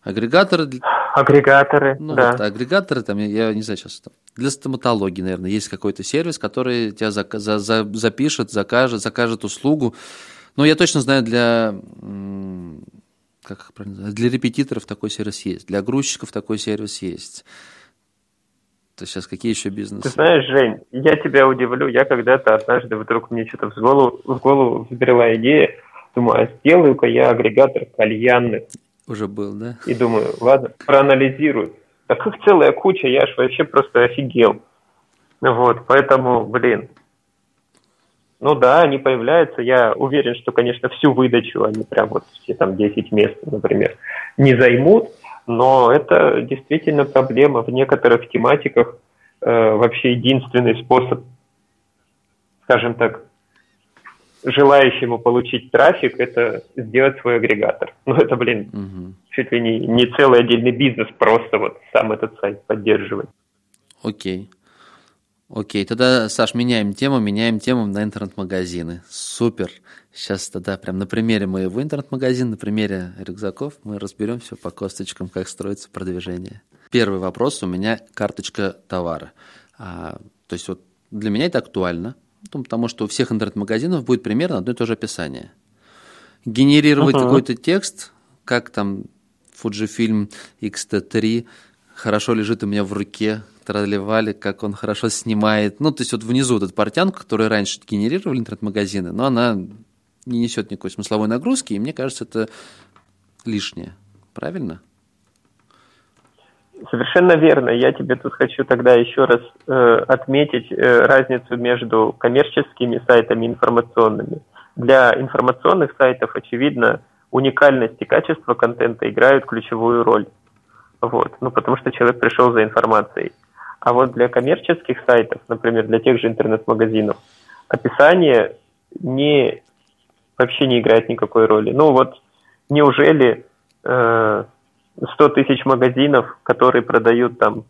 Агрегаторы... Агрегаторы, ну, да. Вот, агрегаторы, там, я, я не знаю сейчас, там, для стоматологии, наверное, есть какой-то сервис, который тебя за, за, за, запишет, закажет, закажет услугу. Но я точно знаю, для как правильно, для репетиторов такой сервис есть, для грузчиков такой сервис есть. То сейчас какие еще бизнесы? Ты знаешь, Жень, я тебя удивлю. Я когда-то однажды вдруг мне что-то в голову, в голову взбрела идея. Думаю, а сделаю-ка я агрегатор кальянных. Уже был, да? И думаю, ладно, проанализирую. Так их целая куча, я аж вообще просто офигел. Вот, поэтому, блин, ну да, они появляются. Я уверен, что, конечно, всю выдачу они прям вот все там 10 мест, например, не займут но это действительно проблема в некоторых тематиках. Э, вообще единственный способ, скажем так, желающему получить трафик, это сделать свой агрегатор. Ну, это, блин, угу. чуть ли не, не целый отдельный бизнес, просто вот сам этот сайт поддерживать. Окей. Окей, тогда, Саш, меняем тему, меняем тему на интернет-магазины. Супер. Сейчас тогда прям на примере моего интернет-магазина, на примере рюкзаков мы разберем все по косточкам, как строится продвижение. Первый вопрос у меня карточка товара. А, то есть вот для меня это актуально, ну, потому что у всех интернет-магазинов будет примерно одно и то же описание. Генерировать uh-huh. какой-то текст, как там Fujifilm X-T3 хорошо лежит у меня в руке, тролливали, как он хорошо снимает. Ну, то есть вот внизу вот эта портянка, которую раньше генерировали интернет-магазины, но она не несет никакой смысловой нагрузки, и мне кажется, это лишнее. Правильно? Совершенно верно. Я тебе тут хочу тогда еще раз э, отметить э, разницу между коммерческими сайтами и информационными. Для информационных сайтов, очевидно, уникальность и качество контента играют ключевую роль. Вот. Ну, потому что человек пришел за информацией. А вот для коммерческих сайтов, например, для тех же интернет-магазинов, описание не, вообще не играет никакой роли. Ну вот, неужели э, 100 тысяч магазинов, которые продают там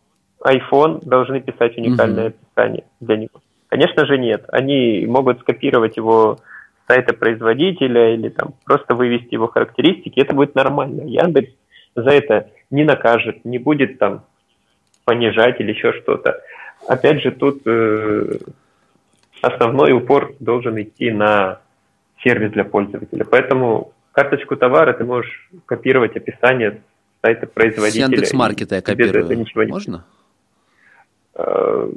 iPhone, должны писать уникальное mm-hmm. описание для него? Конечно же нет. Они могут скопировать его с сайта производителя или там просто вывести его характеристики. Это будет нормально. Яндекс за это не накажет, не будет там понижать или еще что-то. Опять же, тут э, основной упор должен идти на сервис для пользователя. Поэтому карточку товара ты можешь копировать описание сайта производителя. С Яндекс.Маркета я копирую. Это ничего не... Можно? Э,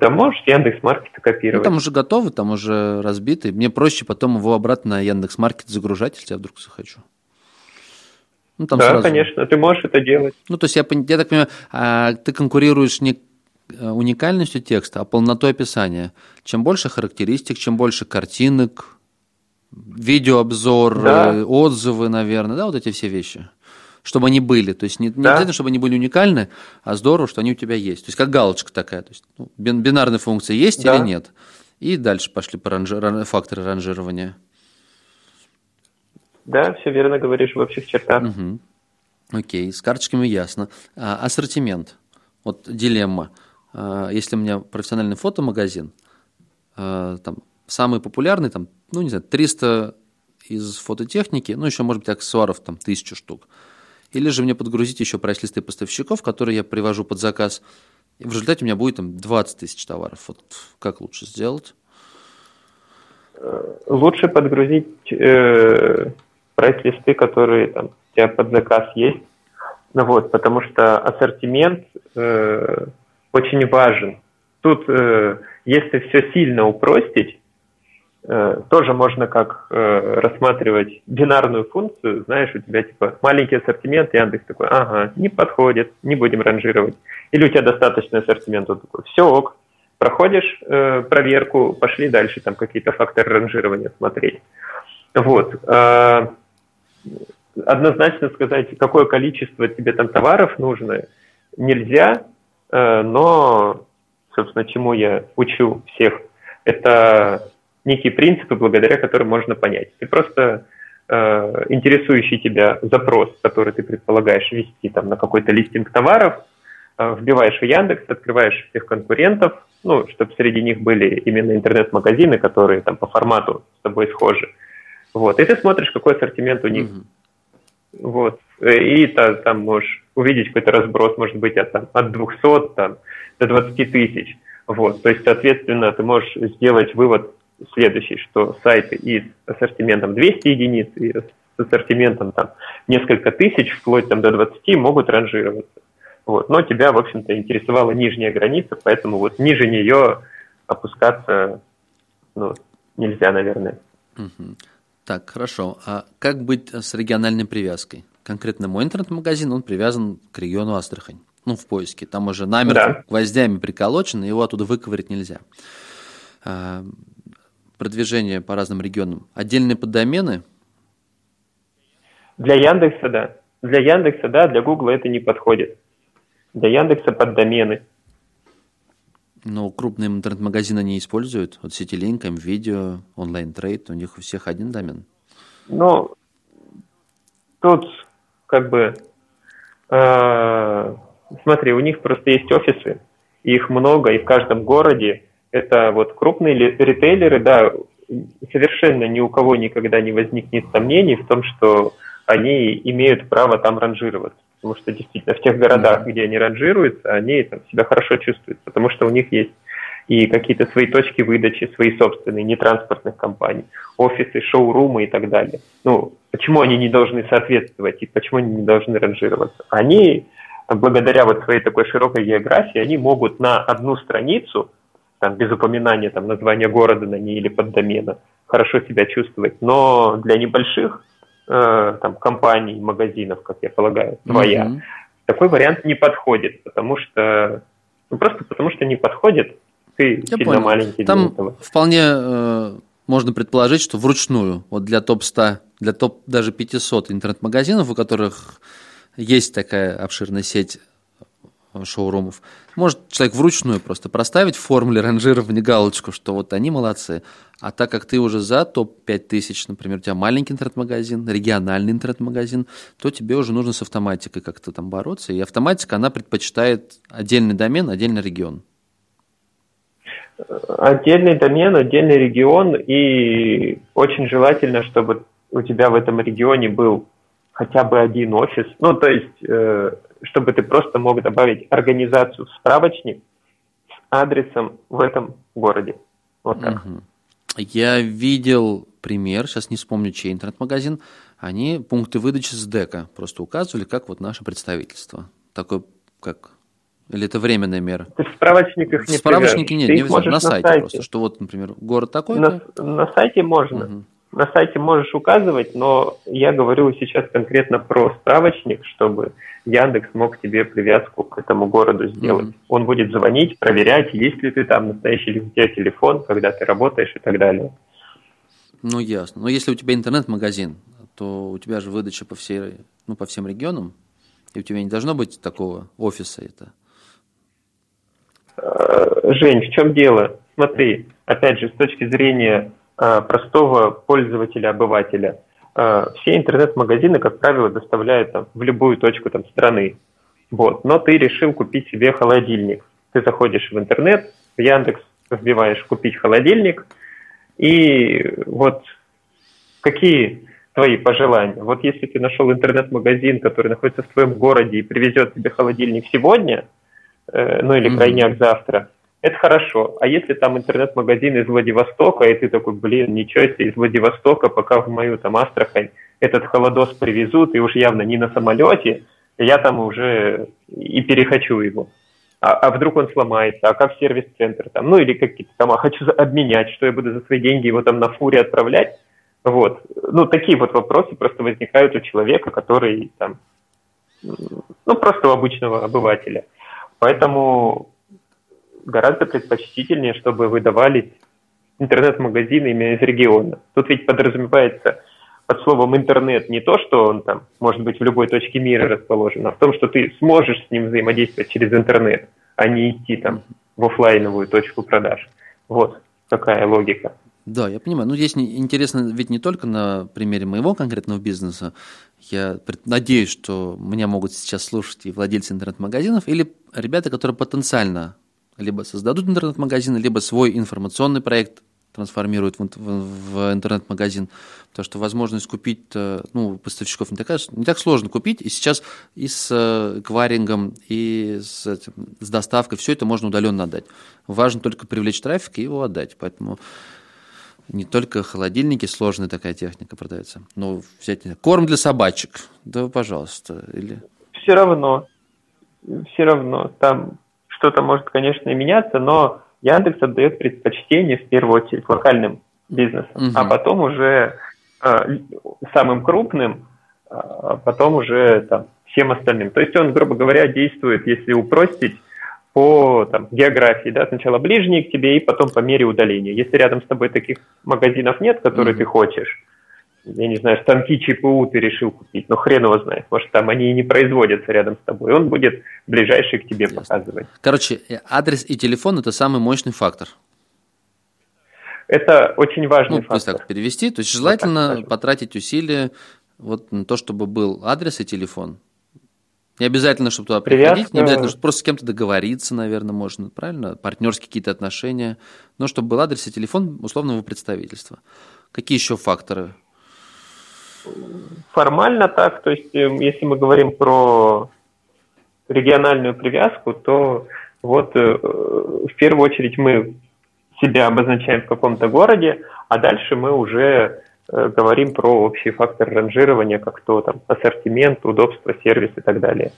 да можешь Яндекс.Маркета копировать. Ну, там уже готовы, там уже разбитый. Мне проще потом его обратно на Яндекс.Маркет загружать, если я вдруг захочу. Ну, там да, сразу... конечно, ты можешь это делать. Ну, то есть, я, я так понимаю, а, ты конкурируешь не э, уникальностью текста, а полнотой описания. Чем больше характеристик, чем больше картинок, видеообзор, да. Э, отзывы, наверное, да, вот эти все вещи. Чтобы они были. То есть не, не да. обязательно, чтобы они были уникальны, а здорово, что они у тебя есть. То есть как галочка такая. То есть ну, бинарная функция есть да. или нет. И дальше пошли по ранжи... факторы ранжирования. Да, все верно говоришь в общих чертах. Угу. Окей, с карточками ясно. А, ассортимент. Вот дилемма. А, если у меня профессиональный фотомагазин, а, там самый популярный, там, ну, не знаю, 300 из фототехники, ну, еще, может быть, аксессуаров, там, тысячу штук. Или же мне подгрузить еще прайс-листы поставщиков, которые я привожу под заказ. И в результате у меня будет там 20 тысяч товаров. Вот как лучше сделать? Лучше подгрузить э, прайс-листы, которые там у тебя под заказ есть. Ну вот, потому что ассортимент э, очень важен. Тут, э, если все сильно упростить, э, тоже можно как э, рассматривать бинарную функцию, знаешь, у тебя типа маленький ассортимент, Яндекс такой, ага, не подходит, не будем ранжировать. Или у тебя достаточный ассортимент, он такой, все ок, проходишь э, проверку, пошли дальше там какие-то факторы ранжирования смотреть. Вот. Э, однозначно сказать, какое количество тебе там товаров нужно, нельзя, э, но, собственно, чему я учу всех, это некие принципы, благодаря которым можно понять. Ты просто э, интересующий тебя запрос, который ты предполагаешь вести там на какой-то листинг товаров, э, вбиваешь в Яндекс, открываешь всех конкурентов, ну, чтобы среди них были именно интернет-магазины, которые там по формату с тобой схожи. Вот. И ты смотришь, какой ассортимент у них. Mm-hmm. Вот. И та, там можешь увидеть какой-то разброс, может быть, от, там, от 200 там, до 20 тысяч. Вот. То есть, соответственно, ты можешь сделать вывод следующий, что сайты и с ассортиментом 200 единиц, и с ассортиментом там, несколько тысяч, вплоть там, до 20, могут ранжироваться. Вот. Но тебя, в общем-то, интересовала нижняя граница, поэтому вот ниже нее опускаться ну, нельзя, наверное. Угу. Так, хорошо. А как быть с региональной привязкой? Конкретно мой интернет-магазин, он привязан к региону Астрахань. Ну, в поиске. Там уже намертво да. гвоздями приколочено, его оттуда выковырять нельзя. Продвижение по разным регионам. Отдельные поддомены? Для Яндекса, да. Для Яндекса, да, для Гугла это не подходит. Для Яндекса поддомены. Но крупные интернет-магазины не используют. Вот Citylink, видео, онлайн-трейд, у них у всех один домен. Ну, тут как бы, э, смотри, у них просто есть офисы, их много, и в каждом городе это вот крупные ритейлеры, да, совершенно ни у кого никогда не возникнет сомнений в том, что они имеют право там ранжироваться. Потому что действительно в тех городах, где они ранжируются, они там себя хорошо чувствуют, потому что у них есть и какие-то свои точки выдачи, свои собственные, не транспортных компаний, офисы, шоурумы и так далее. Ну, почему они не должны соответствовать и почему они не должны ранжироваться? Они, благодаря вот своей такой широкой географии, они могут на одну страницу, там, без упоминания там, названия города на ней или поддомена, хорошо себя чувствовать. Но для небольших э, там, компаний, магазинов, как я полагаю, твоя, mm-hmm. такой вариант не подходит, потому что ну, просто потому что не подходит ты Я сильно понял. маленький. Там вполне э, можно предположить, что вручную, вот для топ-100, для топ даже 500 интернет-магазинов, у которых есть такая обширная сеть шоурумов, может человек вручную просто проставить в формуле ранжирования галочку, что вот они молодцы. А так как ты уже за топ-5 тысяч, например, у тебя маленький интернет-магазин, региональный интернет-магазин, то тебе уже нужно с автоматикой как-то там бороться. И автоматика, она предпочитает отдельный домен, отдельный регион отдельный домен, отдельный регион, и очень желательно, чтобы у тебя в этом регионе был хотя бы один офис. Ну, то есть, э, чтобы ты просто мог добавить организацию в справочник с адресом в этом городе. Вот так. Угу. Я видел пример, сейчас не вспомню, чей интернет-магазин, они пункты выдачи с дека просто указывали, как вот наше представительство. Такой, как или это временная мера? Ты в справочниках не В справочнике нет, не на, на сайте, сайте просто, что вот, например, город такой На, на сайте можно. Угу. На сайте можешь указывать, но я говорю сейчас конкретно про справочник, чтобы Яндекс мог тебе привязку к этому городу сделать. Угу. Он будет звонить, проверять, есть ли ты там, настоящий ли у тебя телефон, когда ты работаешь и так далее. Ну, ясно. Но если у тебя интернет-магазин, то у тебя же выдача по, всей, ну, по всем регионам, и у тебя не должно быть такого офиса это. Э, Жень, в чем дело? Смотри, опять же, с точки зрения э, простого пользователя, обывателя, все интернет-магазины, как правило, доставляют там, в любую точку там, страны. Вот. Но ты решил купить себе холодильник. Ты заходишь в интернет, в Яндекс вбиваешь «купить холодильник», и вот какие твои пожелания? Вот если ты нашел интернет-магазин, который находится в твоем городе и привезет тебе холодильник сегодня – Э, ну или крайняк завтра, это хорошо. А если там интернет-магазин из Владивостока, и ты такой, блин, ничего себе, из Владивостока, пока в мою там Астрахань этот холодос привезут, и уж явно не на самолете, я там уже и перехочу его. А, а вдруг он сломается, а как сервис-центр там, ну или какие-то там, а хочу обменять, что я буду за свои деньги его там на фуре отправлять, вот. Ну, такие вот вопросы просто возникают у человека, который там, ну, просто у обычного обывателя. Поэтому гораздо предпочтительнее, чтобы выдавались интернет-магазины именно из региона. Тут ведь подразумевается под словом интернет не то, что он там может быть в любой точке мира расположен, а в том, что ты сможешь с ним взаимодействовать через интернет, а не идти там в офлайновую точку продаж. Вот какая логика. Да, я понимаю. Ну, здесь интересно ведь не только на примере моего конкретного бизнеса. Я надеюсь, что меня могут сейчас слушать и владельцы интернет-магазинов, или ребята, которые потенциально либо создадут интернет-магазин, либо свой информационный проект трансформируют в, в, в интернет-магазин, потому что возможность купить, э, ну, поставщиков не, такая, не так сложно купить, и сейчас и с э, эквайрингом, и с, этим, с доставкой все это можно удаленно отдать. Важно только привлечь трафик и его отдать, поэтому не только холодильники, сложная такая техника продается, но взять корм для собачек, да, пожалуйста, или... Все равно, все равно, там что-то может, конечно, и меняться, но Яндекс отдает предпочтение в первую очередь локальным бизнесам, угу. а потом уже э, самым крупным, а потом уже там, всем остальным. То есть он, грубо говоря, действует, если упростить, по там, географии, да, сначала ближние к тебе и потом по мере удаления. Если рядом с тобой таких магазинов нет, которые mm-hmm. ты хочешь, я не знаю, станки ЧПУ ты решил купить, но хрен его знает, может там они и не производятся рядом с тобой, он будет ближайший к тебе Ясно. показывать. Короче, адрес и телефон – это самый мощный фактор. Это очень важный ну, фактор. Пусть так перевести, то есть желательно вот потратить усилия вот на то, чтобы был адрес и телефон. Не обязательно, чтобы туда Привязка- приходить, не обязательно, чтобы просто с кем-то договориться, наверное, можно, правильно? Партнерские какие-то отношения. Но чтобы был адрес и телефон условного представительства. Какие еще факторы? Формально так, то есть э, если мы говорим про региональную привязку, то вот э, в первую очередь мы себя обозначаем в каком-то городе, а дальше мы уже э, говорим про общий фактор ранжирования, как то там ассортимент, удобство, сервис и так далее.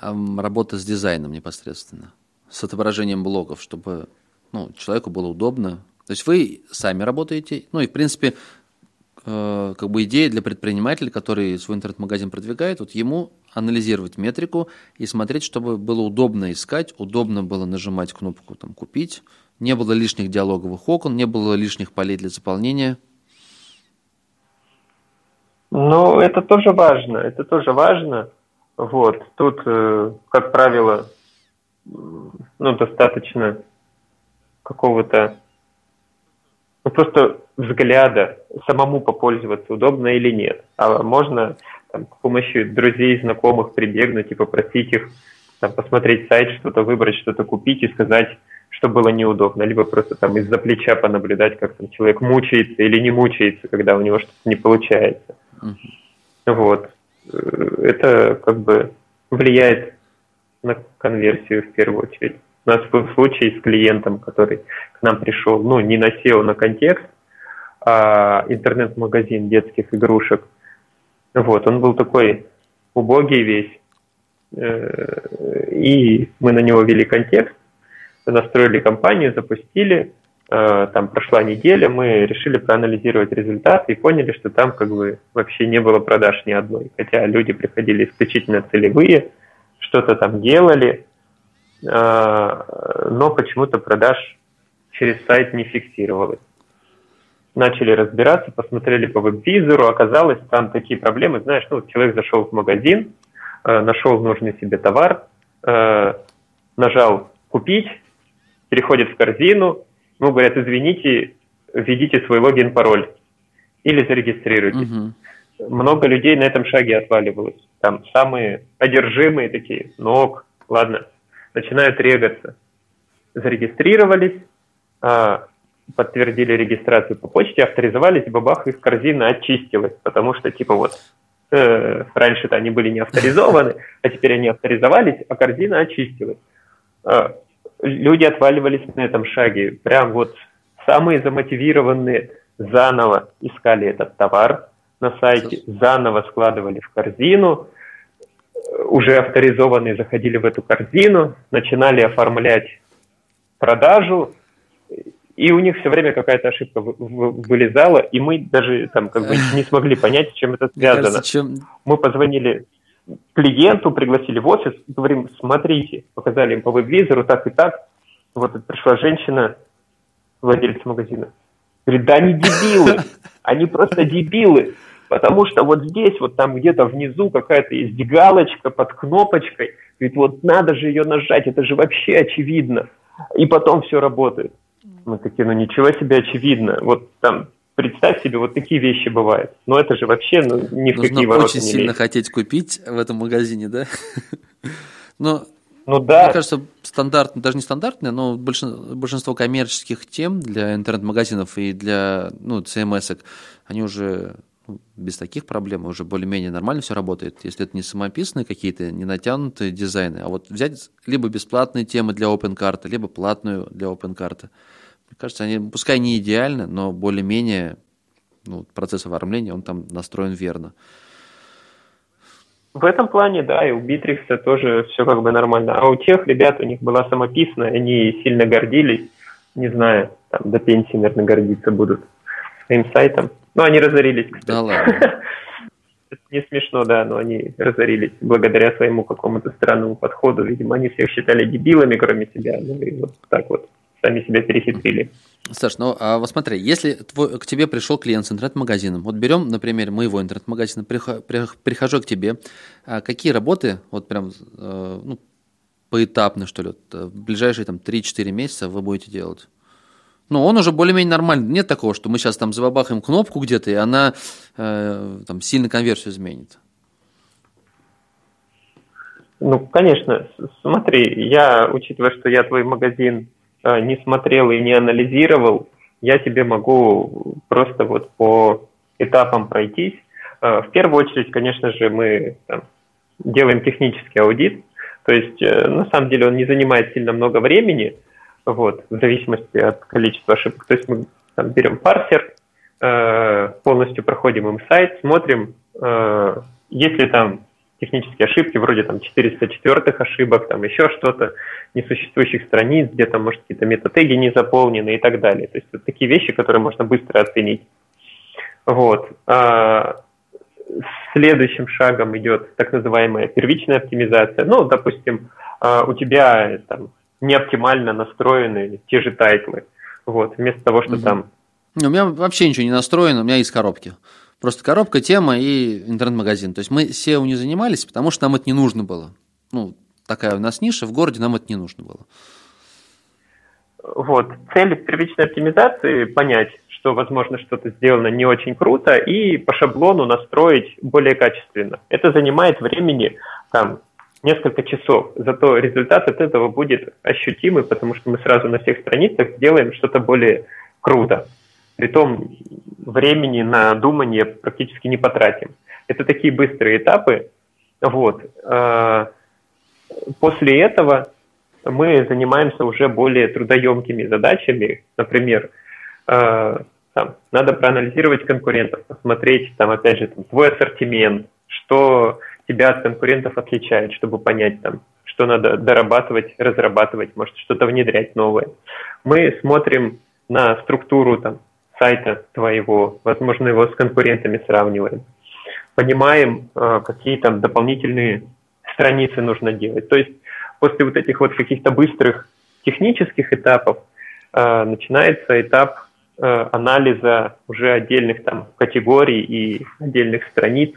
Работа с дизайном непосредственно, с отображением блоков, чтобы ну, человеку было удобно. То есть вы сами работаете, ну и в принципе э, как бы идея для предпринимателя, который свой интернет-магазин продвигает, вот ему анализировать метрику и смотреть, чтобы было удобно искать, удобно было нажимать кнопку там «Купить», не было лишних диалоговых окон, не было лишних полей для заполнения. Но это тоже важно, это тоже важно. Вот, тут, э, как правило, ну, достаточно какого-то, ну, просто взгляда, самому попользоваться, удобно или нет. А можно там, с помощью друзей, знакомых прибегнуть и попросить их там, посмотреть сайт, что-то выбрать, что-то купить и сказать, что было неудобно, либо просто там из-за плеча понаблюдать, как там человек мучается или не мучается, когда у него что-то не получается. Мгм. Вот. Э, Это как бы влияет на конверсию в первую очередь. У нас был случай с клиентом, который к нам пришел, ну, не на SEO, на контекст, а интернет-магазин детских игрушек. Вот, он был такой убогий весь. Э, И мы на него ввели контекст, настроили компанию, запустили. Э, Там прошла неделя, мы решили проанализировать результаты и поняли, что там как бы вообще не было продаж ни одной. Хотя люди приходили исключительно целевые, что-то там делали, э, но почему-то продаж через сайт не фиксировалось. Начали разбираться, посмотрели по веб-визору, оказалось, там такие проблемы, знаешь, ну, человек зашел в магазин, э, нашел нужный себе товар, э, нажал «Купить», переходит в корзину, ему говорят, извините, введите свой логин, пароль или зарегистрируйтесь. Мгм. Много людей на этом шаге отваливалось. Там самые одержимые такие, ну ок, ладно, начинают регаться. Зарегистрировались, а, подтвердили регистрацию по почте, авторизовались, бабах, их корзина очистилась, потому что, типа, вот, э, раньше-то они были не авторизованы, а теперь они авторизовались, а корзина очистилась. А, люди отваливались на этом шаге. Прям вот самые замотивированные заново искали этот товар на сайте, заново складывали в корзину, уже авторизованные заходили в эту корзину, начинали оформлять продажу, и у них все время какая-то ошибка вы- вы- вылезала, и мы даже там как бы не смогли понять, с чем это связано кажется, чем... мы позвонили клиенту, пригласили в офис, говорим, смотрите, показали им по веб-визору так и так. Вот пришла женщина, владелец магазина. Говорит, да они дебилы, они просто дебилы, потому что вот здесь, вот там где-то внизу какая-то есть галочка под кнопочкой, говорит, вот надо же ее нажать, это же вообще очевидно. И потом все работает. Мы такие, ну ничего себе очевидно. Вот там представь себе, вот такие вещи бывают. Но это же вообще ну, ни в Нужно какие ворота очень не сильно лезет. хотеть купить в этом магазине, да? Но Ну да, Мне кажется, стандартно, даже не стандартное, но большин- большинство коммерческих тем для интернет-магазинов и для ну, CMS, они уже ну, без таких проблем, уже более-менее нормально все работает. Если это не самописные какие-то, не натянутые дизайны, а вот взять либо бесплатные темы для OpenCart, либо платную для OpenCart. Мне кажется, они, пускай не идеально, но более-менее ну, процесс оформления, он там настроен верно. в этом плане, да, и у Битрикса тоже все как бы нормально. А у тех ребят, у них была самописная, они сильно гордились, не знаю, там до пенсии, наверное, гордиться будут своим сайтом. Но они разорились, кстати. Да ладно. Это не смешно, да, но они разорились благодаря своему какому-то странному подходу. Видимо, они всех считали дебилами, кроме себя. Ну и вот так вот сами себя перехитрили. Саш, ну а вот смотри, если твой, к тебе пришел клиент с интернет-магазином, вот берем, например, моего интернет-магазина, прихо- прих- прихожу к тебе, а какие работы, вот прям э, ну, поэтапно, что ли, вот, э, в ближайшие там 3-4 месяца вы будете делать? Ну, он уже более-менее нормальный. Нет такого, что мы сейчас там забабахаем кнопку где-то, и она э, там сильно конверсию изменит. Ну, конечно, смотри, я, учитывая, что я твой магазин не смотрел и не анализировал, я тебе могу просто вот по этапам пройтись. Э, в первую очередь, конечно же, мы там, делаем технический аудит, то есть э, на самом деле он не занимает сильно много времени, вот, в зависимости от количества ошибок. То есть мы там, берем парсер, э, полностью проходим им сайт, смотрим, э, есть ли там технические ошибки, вроде там 404 ошибок, там еще что-то, несуществующих страниц, где там, может, какие-то метатеги не заполнены и так далее. То есть вот такие вещи, которые можно быстро оценить. Вот. А следующим шагом идет так называемая первичная оптимизация. Ну, допустим, а, у тебя там не оптимально настроены те же title ы. Вот, вместо того, что угу. там... У меня вообще ничего не настроено, у меня есть коробки. Просто коробка, тема и интернет-магазин. То есть мы SEO не занимались, потому что нам это не нужно было. Ну, такая у нас ниша, в городе нам это не нужно было. Вот. Цель первичной оптимизации – понять, что, возможно, что-то сделано не очень круто, и по шаблону настроить более качественно. Это занимает времени там, несколько часов, зато результат от этого будет ощутимый, потому что мы сразу на всех страницах сделаем что-то более круто. Притом времени на думание практически не потратим. Это такие быстрые этапы. Вот. А, после этого мы занимаемся уже более трудоемкими задачами. Например, а, там, надо проанализировать конкурентов, посмотреть, там, опять же, там, твой ассортимент, что тебя от конкурентов отличает, чтобы понять, там, что надо дорабатывать, разрабатывать, может, что-то внедрять новое. Мы смотрим на структуру там, сайта твоего, возможно, его с конкурентами сравниваем. Понимаем, э, какие там дополнительные страницы нужно делать. То есть после вот этих вот каких-то быстрых технических этапов э, начинается этап э, анализа уже отдельных там категорий и отдельных страниц.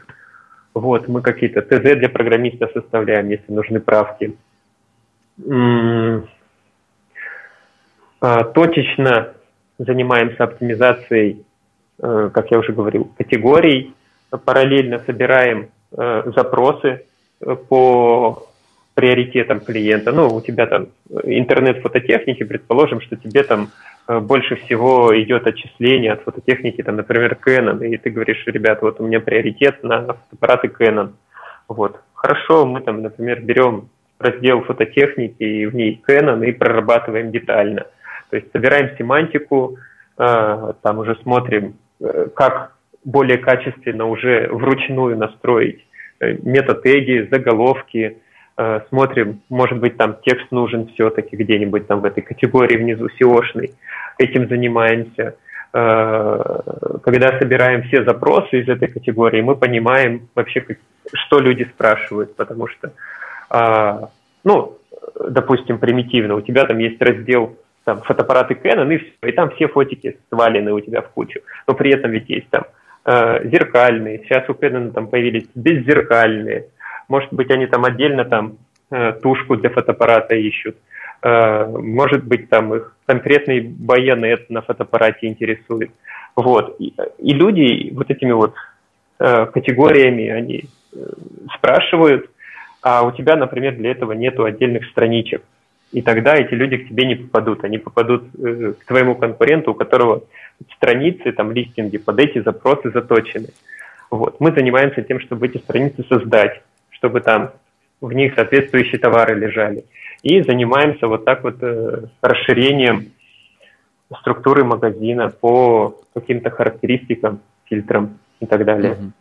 Вот, мы какие-то ТЗ для программиста составляем, если нужны правки. Точечно занимаемся оптимизацией, э, как я уже говорил, категорий, параллельно собираем э, запросы э, по приоритетам клиента. Ну, у тебя там интернет фототехники, предположим, что тебе там больше всего идет отчисление от фототехники, там, например, Canon, и ты говоришь, ребят, вот у меня приоритет на фотоаппараты Canon. Вот. Хорошо, мы там, например, берем раздел фототехники и в ней Canon и прорабатываем детально. То есть собираем семантику, э, там уже смотрим, э, как более качественно уже вручную настроить э, метатеги, заголовки, смотрим, может быть, там текст нужен все-таки где-нибудь там в этой категории внизу SEO-шной, этим занимаемся. Когда собираем все запросы из этой категории, мы понимаем вообще, что люди спрашивают, потому что, ну, допустим, примитивно, у тебя там есть раздел там фотоаппараты Canon и все, и там все фотики свалены у тебя в кучу. Но при этом ведь есть там э, зеркальные, сейчас у Canon там появились беззеркальные, может быть они там отдельно там э, тушку для фотоаппарата ищут, э, может быть там их конкретный байонет на фотоаппарате интересует. Вот. И, и люди вот этими вот э, категориями они э, спрашивают, а у тебя, например, для этого нету отдельных страничек и тогда эти люди к тебе не попадут. Они попадут э, к твоему конкуренту, у которого страницы, там, листинги под эти запросы заточены. Вот. Мы занимаемся тем, чтобы эти страницы создать, чтобы там в них соответствующие товары лежали. И занимаемся вот так вот э, расширением структуры магазина по каким-то характеристикам, фильтрам и так далее. Угу.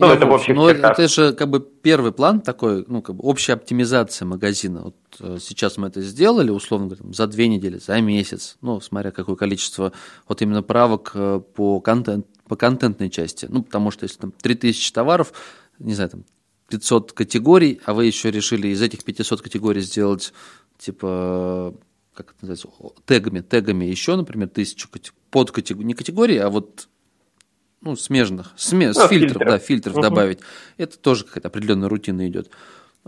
Ну, Я это в общем. Ну, это же как бы первый план такой, ну, как бы общая оптимизация магазина. Вот э, сейчас мы это сделали, условно говоря, за две недели, за месяц, ну, смотря какое количество вот именно правок э, по, контент, по контентной части. Ну, потому что если там 3000 товаров, не знаю, там 500 категорий, а вы еще решили из этих 500 категорий сделать, типа, как это называется, тегами, тегами еще, например, тысячу под категории, не категории, а вот ну, смежных, смес, ну, фильтров, фильтров, да, фильтров угу. добавить. Это тоже какая-то определенная рутина идет.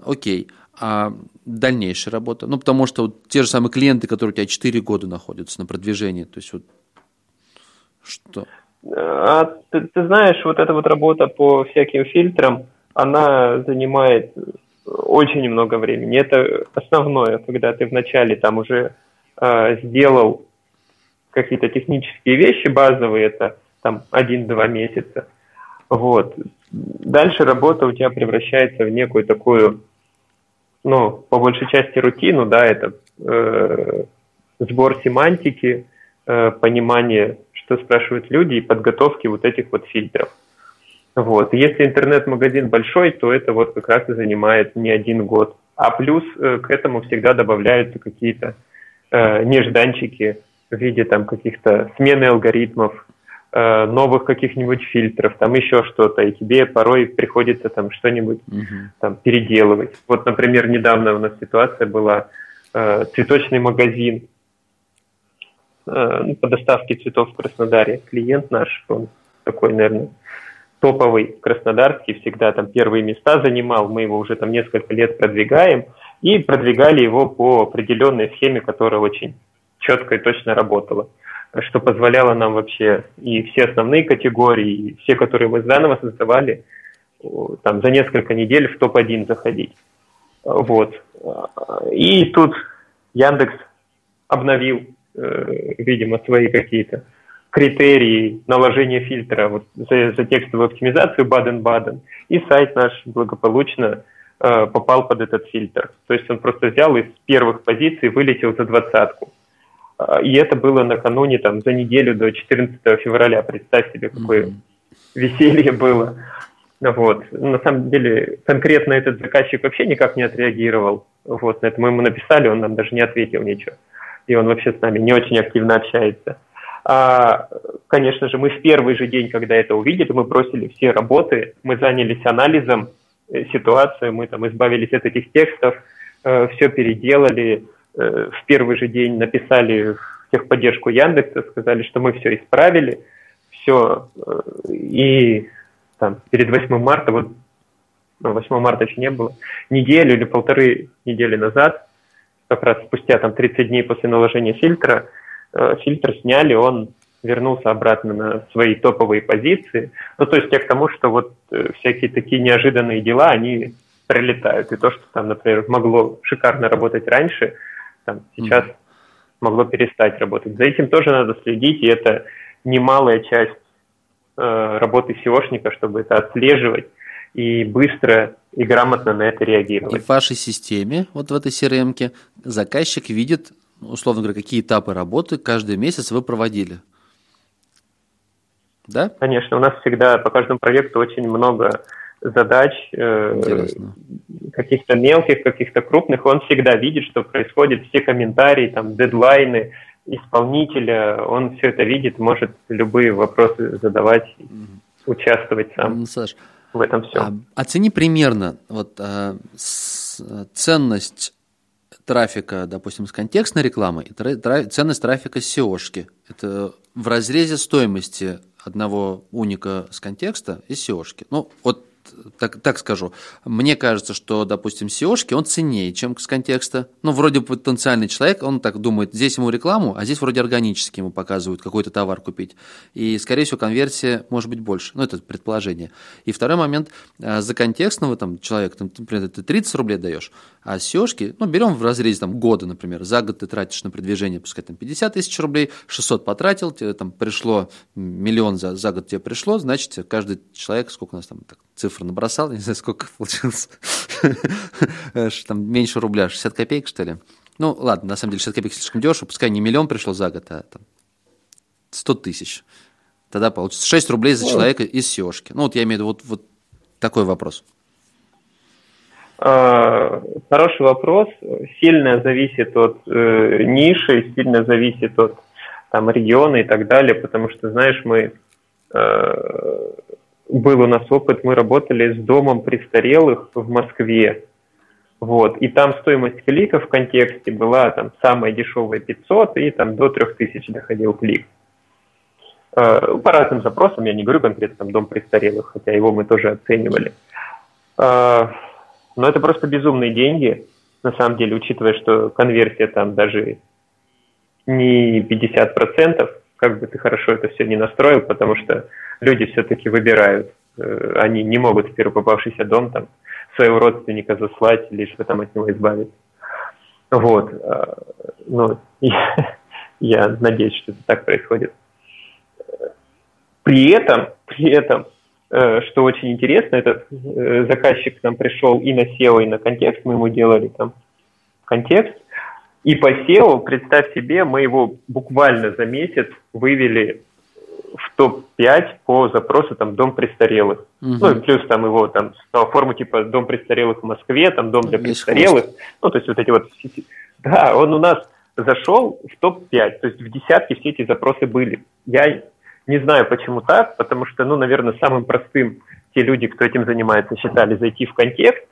Окей. А дальнейшая работа? Ну, потому что вот те же самые клиенты, которые у тебя 4 года находятся на продвижении, то есть вот что? А, ты, ты знаешь, вот эта вот работа по всяким фильтрам, она занимает очень много времени. Это основное, когда ты вначале там уже э, сделал какие-то технические вещи базовые, это там один-два месяца. Вот. Дальше работа у тебя превращается в некую такую, ну, по большей части рутину, да, это э, сбор семантики, э, понимание, что спрашивают люди и подготовки вот этих вот фильтров. Вот. Если интернет-магазин большой, то это вот как раз и занимает не один год. А плюс э, к этому всегда добавляются какие-то э, нежданчики в виде там каких-то смены алгоритмов, э, новых каких-нибудь фильтров, там еще что-то, и тебе порой приходится там что-нибудь uh-huh. там переделывать. Вот, например, недавно у нас ситуация была э, цветочный магазин э, ну, по доставке цветов в Краснодаре. Клиент наш, он такой, наверное, топовый Краснодарский, всегда там первые места занимал, мы его уже там несколько лет продвигаем, и продвигали его по определенной схеме, которая очень четко и точно работала, что позволяло нам вообще и все основные категории, и все, которые мы заново создавали, там за несколько недель в топ-1 заходить. Вот. И тут Яндекс обновил, э, видимо, свои какие-то критерии наложения фильтра вот, за, за текстовую оптимизацию Баден-Баден, и сайт наш благополучно э, попал под этот фильтр. То есть он просто взял из первых позиций, вылетел за двадцатку. Э, и это было накануне, там, за неделю до 14 февраля. Представь себе, какое mm-hmm. веселье было. Вот. На самом деле, конкретно этот заказчик вообще никак не отреагировал. Вот. На это мы ему написали, он нам даже не ответил ничего. И он вообще с нами не очень активно общается. А, конечно же, мы в первый же день, когда это увидели, мы бросили все работы, мы занялись анализом э, ситуации, мы там избавились от этих текстов, э, все переделали, в первый же день написали в техподдержку Яндекса, сказали, что мы все исправили, все, и там перед 8 марта, вот 8 ну, марта еще не было, неделю или полторы недели назад, как раз спустя там 30 дней после наложения фильтра, Э, фильтр сняли, он вернулся обратно на свои топовые позиции. Ну, то есть я к тому, что вот э, всякие такие неожиданные дела, они прилетают. И то, что там, например, могло шикарно работать раньше, там, сейчас mm могло перестать работать. За этим тоже надо следить, и это немалая часть э, работы SEOшника, чтобы это отслеживать и быстро и грамотно на это реагировать. И в вашей системе, вот в этой CRM, заказчик видит условно говоря, какие этапы работы каждый месяц вы проводили? Да? Конечно, у нас всегда по каждому проекту очень много задач, э, каких-то мелких, каких-то крупных. Он всегда видит, что происходит, все комментарии, там, дедлайны исполнителя, он все это видит, может любые вопросы задавать, участвовать сам. Ну, Саш, в этом все. А, оцени примерно вот, а, с, ценность трафика, допустим, с контекстной рекламы и тра- ценность трафика с SEO-шки. Это в разрезе стоимости одного уника с контекста и SEO-шки. Ну, вот так, так скажу, мне кажется, что, допустим, SEOшки, он ценнее, чем с контекста. Ну, вроде потенциальный человек, он так думает, здесь ему рекламу, а здесь вроде органически ему показывают какой-то товар купить. И, скорее всего, конверсия может быть больше. Ну, это предположение. И второй момент, а, за контекстного там, человека, там, например, ты 30 рублей даешь, а SEOшки, ну, берем в разрезе там, года, например, за год ты тратишь на продвижение, пускай там 50 тысяч рублей, 600 потратил, тебе там пришло миллион за, за год тебе пришло, значит, каждый человек, сколько у нас там так, цифр набросал, не знаю, сколько получилось, там меньше рубля, 60 копеек, что ли? Ну, ладно, на самом деле 60 копеек слишком дешево, пускай не миллион пришло за год, а там 100 тысяч. Тогда получится 6 рублей за человека из сеошки. Ну, вот я имею в виду вот, вот такой вопрос. А, хороший вопрос. Сильно зависит от э, ниши, сильно зависит от там, региона и так далее, потому что, знаешь, мы э, был у нас опыт, мы работали с домом престарелых в Москве. Вот. И там стоимость клика в контексте была там самая дешевая 500 и там до 3000 доходил клик. Э, по разным запросам, я не говорю конкретно там дом престарелых, хотя его мы тоже оценивали. Э, но это просто безумные деньги, на самом деле, учитывая, что конверсия там даже не 50%, как бы ты хорошо это все не настроил, потому что люди все-таки выбирают. Э, они не могут в первый попавшийся дом там своего родственника заслать, лишь бы там от него избавиться. Вот. Э, ну, я, я надеюсь, что это так происходит. При этом, при этом, э, что очень интересно, этот заказчик к нам пришел и на SEO, и на контекст, мы ему делали там контекст, и по SEO, представь себе, мы его буквально за месяц вывели в топ-5 по запросу там дом престарелых. Угу. Ну и плюс там его там форму типа дом престарелых в Москве, там дом для Весь престарелых. Хвост. Ну то есть вот эти вот... Да, он у нас зашел в топ-5, то есть в десятке все эти запросы были. Я не знаю, почему так, потому что, ну, наверное, самым простым те люди, кто этим занимается, считали зайти в контекст,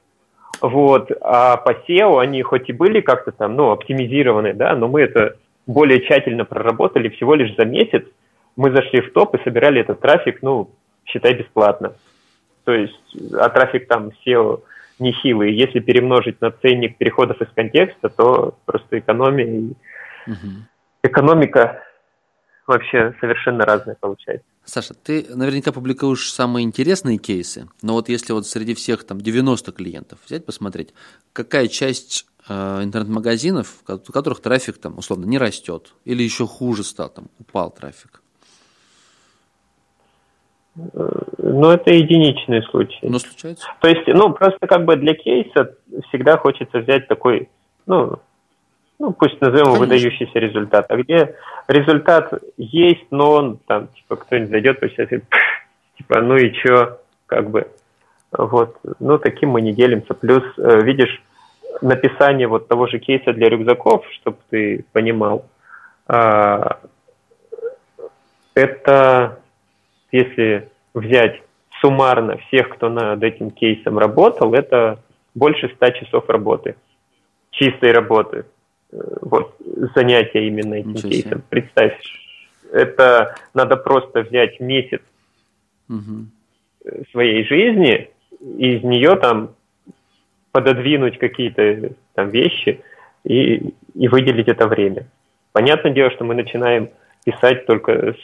вот, а по SEO они хоть и были как-то там, ну, оптимизированы, да, но мы это более тщательно проработали всего лишь за месяц, мы зашли в топ и собирали этот трафик, ну, считай, бесплатно. То есть, а трафик там SEO нехилый. Если перемножить на ценник переходов из контекста, то просто экономия и угу. экономика вообще совершенно разная получается. Саша, ты наверняка публикуешь самые интересные кейсы, но вот если вот среди всех там 90 клиентов взять, посмотреть, какая часть интернет-магазинов, у которых трафик там условно не растет, или еще хуже стал, там упал трафик? Ну, это единичные случаи. Но случается? То есть, ну, просто как бы для кейса всегда хочется взять такой, ну, ну, пусть назовем Конечно. выдающийся результат. А где результат есть, но он там, типа, кто-нибудь зайдет, посчитает, типа, ну и что, как бы. Вот, ну, таким мы не делимся. Плюс, э, видишь, написание вот того же кейса для рюкзаков, чтобы ты понимал, а, это, если взять суммарно всех, кто над этим кейсом работал, это больше ста часов работы, чистой работы вот, занятия именно этим Ничего кейсом. Себе. Представь, это надо просто взять месяц угу. своей жизни и из нее там пододвинуть какие-то там вещи и, и выделить это время. Понятное дело, что мы начинаем писать только с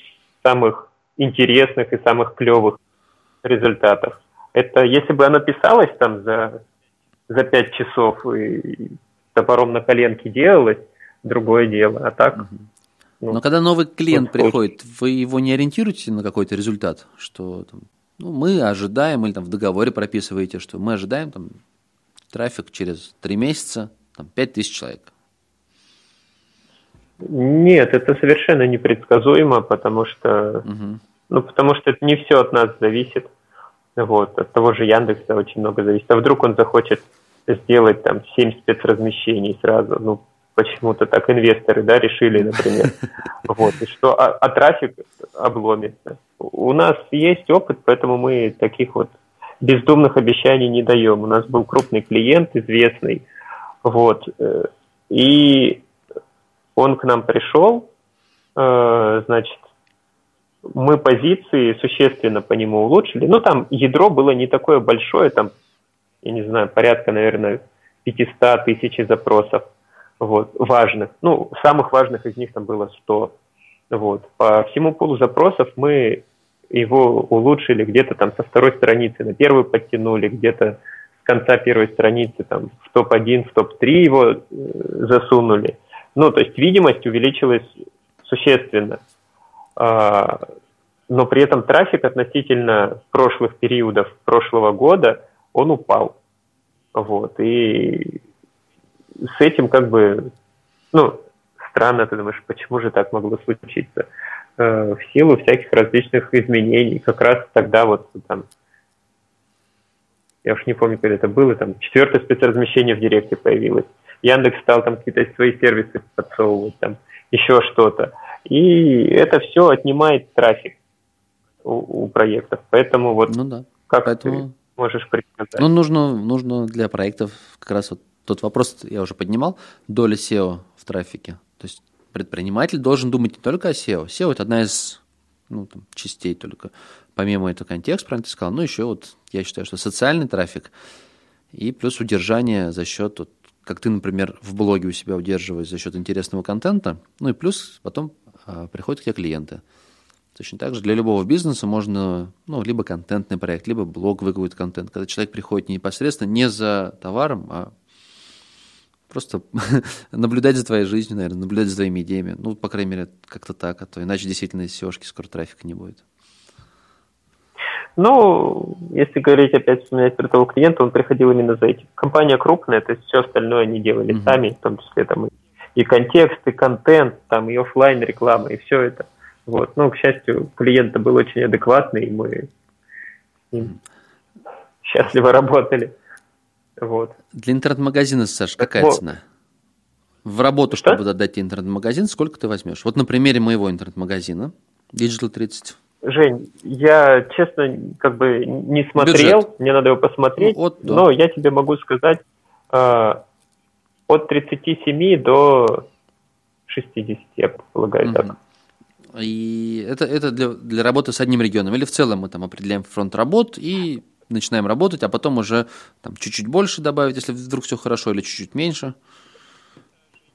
самых интересных и самых клевых результатов. Это если бы оно писалось там за, за пять часов и топором на коленке делалось, другое дело. А так... Угу. Ну, Но когда новый клиент вот, приходит, вы его не ориентируете на какой-то результат, что там, ну, мы ожидаем, или там в договоре прописываете, что мы ожидаем там, трафик через три месяца, там, пять тысяч человек. Нет, это совершенно непредсказуемо, потому что, угу. ну, потому что это не все от нас зависит. Вот, от того же Яндекса очень много зависит. А вдруг он захочет сделать там 7 спецразмещений сразу, ну, почему-то так инвесторы, да, решили, например. Вот, и что, а, а трафик обломится. У нас есть опыт, поэтому мы таких вот бездумных обещаний не даем. У нас был крупный клиент, известный, вот, э, и он к нам пришел, э, значит, мы позиции существенно по нему улучшили. Ну, там ядро было не такое большое, там я не знаю, порядка, наверное, 500 тысяч запросов, вот, важных. Ну, самых важных из них там было 100. Вот. По всему пулу запросов мы его улучшили где-то там со второй страницы на первую подтянули, где-то с конца первой страницы там в топ-1, в топ-3 его э, засунули. Ну, то есть видимость увеличилась существенно. А, но при этом трафик относительно прошлых периодов прошлого года – он упал. Вот. И с этим как бы, ну, странно, ты думаешь, почему же так могло случиться? Э, в силу всяких различных изменений. Как раз тогда вот там, я уж не помню, когда это было, там четвертое спецразмещение в Директе появилось. Яндекс стал там какие-то свои сервисы подсовывать, там еще что-то. И это все отнимает трафик у, у проектов. Поэтому вот ну да. как Поэтому... ты можешь предсказать? Ну, нужно, нужно для проектов как раз вот тот вопрос я уже поднимал, доля SEO в трафике. То есть предприниматель должен думать не только о SEO. SEO – это одна из ну, там, частей только. Помимо этого контекст, правильно ты сказал, ну, еще вот я считаю, что социальный трафик и плюс удержание за счет, вот, как ты, например, в блоге у себя удерживаешь за счет интересного контента, ну и плюс потом а, приходят к тебе клиенты. Точно так же для любого бизнеса можно, ну, либо контентный проект, либо блоговый какой-то контент, когда человек приходит непосредственно не за товаром, а просто наблюдать за твоей жизнью, наверное, наблюдать за твоими идеями. Ну, по крайней мере, как-то так, а то иначе действительно из seo скоро трафика не будет. Ну, если говорить опять вспоминать про того клиента, он приходил именно за этим. Компания крупная, то есть все остальное они делали mm-hmm. сами, в том числе там и контекст, и контент, там и офлайн реклама, и все это. Вот. Ну, к счастью, клиент был очень адекватный, и мы ним счастливо работали. Вот. Для интернет-магазина, Саш, какая вот. цена? В работу, Что? чтобы отдать интернет-магазин, сколько ты возьмешь? Вот на примере моего интернет-магазина, Digital 30. Jень, я, честно, как бы не смотрел, Бюджет. мне надо его посмотреть, ну, от, да. но я тебе могу сказать, э, от 37 до 60, я полагаю, угу. так. И это, это для, для работы с одним регионом. Или в целом мы там определяем фронт работ и начинаем работать, а потом уже там чуть-чуть больше добавить, если вдруг все хорошо, или чуть-чуть меньше.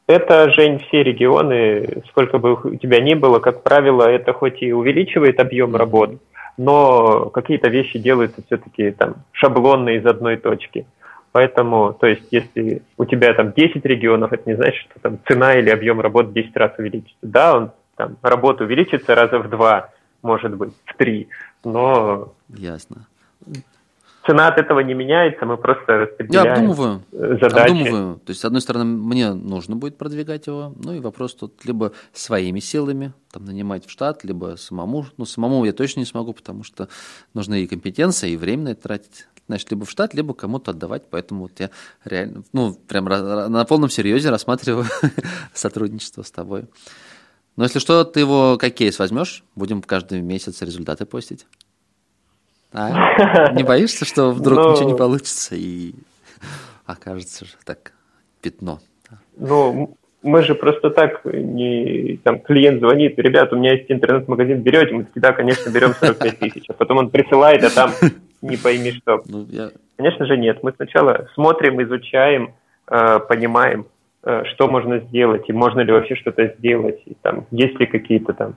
Это, Жень, все регионы, сколько бы у тебя ни было, как правило, это хоть и увеличивает объем работ, но какие-то вещи делаются все-таки там шаблонно из одной точки. Поэтому, то есть, если у тебя там 10 регионов, это не значит, что там цена или объем работ в 10 раз увеличится. Да, он там работа увеличится раза в два, может быть, в три, но... Ясно. Цена от этого не меняется, мы просто распределяем Я обдумываю, задачи. Обдумываю. То есть, с одной стороны, мне нужно будет продвигать его, ну и вопрос тут либо своими силами, там, нанимать в штат, либо самому. Ну, самому я точно не смогу, потому что нужны и компетенции, и время на это тратить. Значит, либо в штат, либо кому-то отдавать. Поэтому вот я реально, ну, прям на полном серьезе рассматриваю сотрудничество с тобой. Но если что, ты его как кейс возьмешь, будем каждый месяц результаты постить. А? Не боишься, что вдруг Но... ничего не получится и окажется же так пятно? Ну, мы же просто так не там клиент звонит, ребят, у меня есть интернет-магазин, берете? Мы всегда, конечно, берем 45 тысяч, а потом он присылает, а там не пойми что. Ну, я... Конечно же нет. Мы сначала смотрим, изучаем, э, понимаем, э, что можно сделать, и можно ли вообще что-то сделать, и там есть ли какие-то там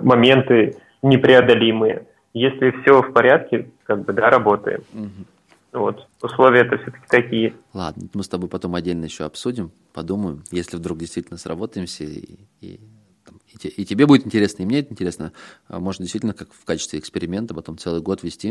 моменты непреодолимые. Если все в порядке, как бы, да, работаем. Угу. Вот, условия это все-таки такие. Ладно, мы с тобой потом отдельно еще обсудим, подумаем, если вдруг действительно сработаемся, и, и, и, те, и тебе будет интересно, и мне это интересно, а можно действительно как в качестве эксперимента потом целый год вести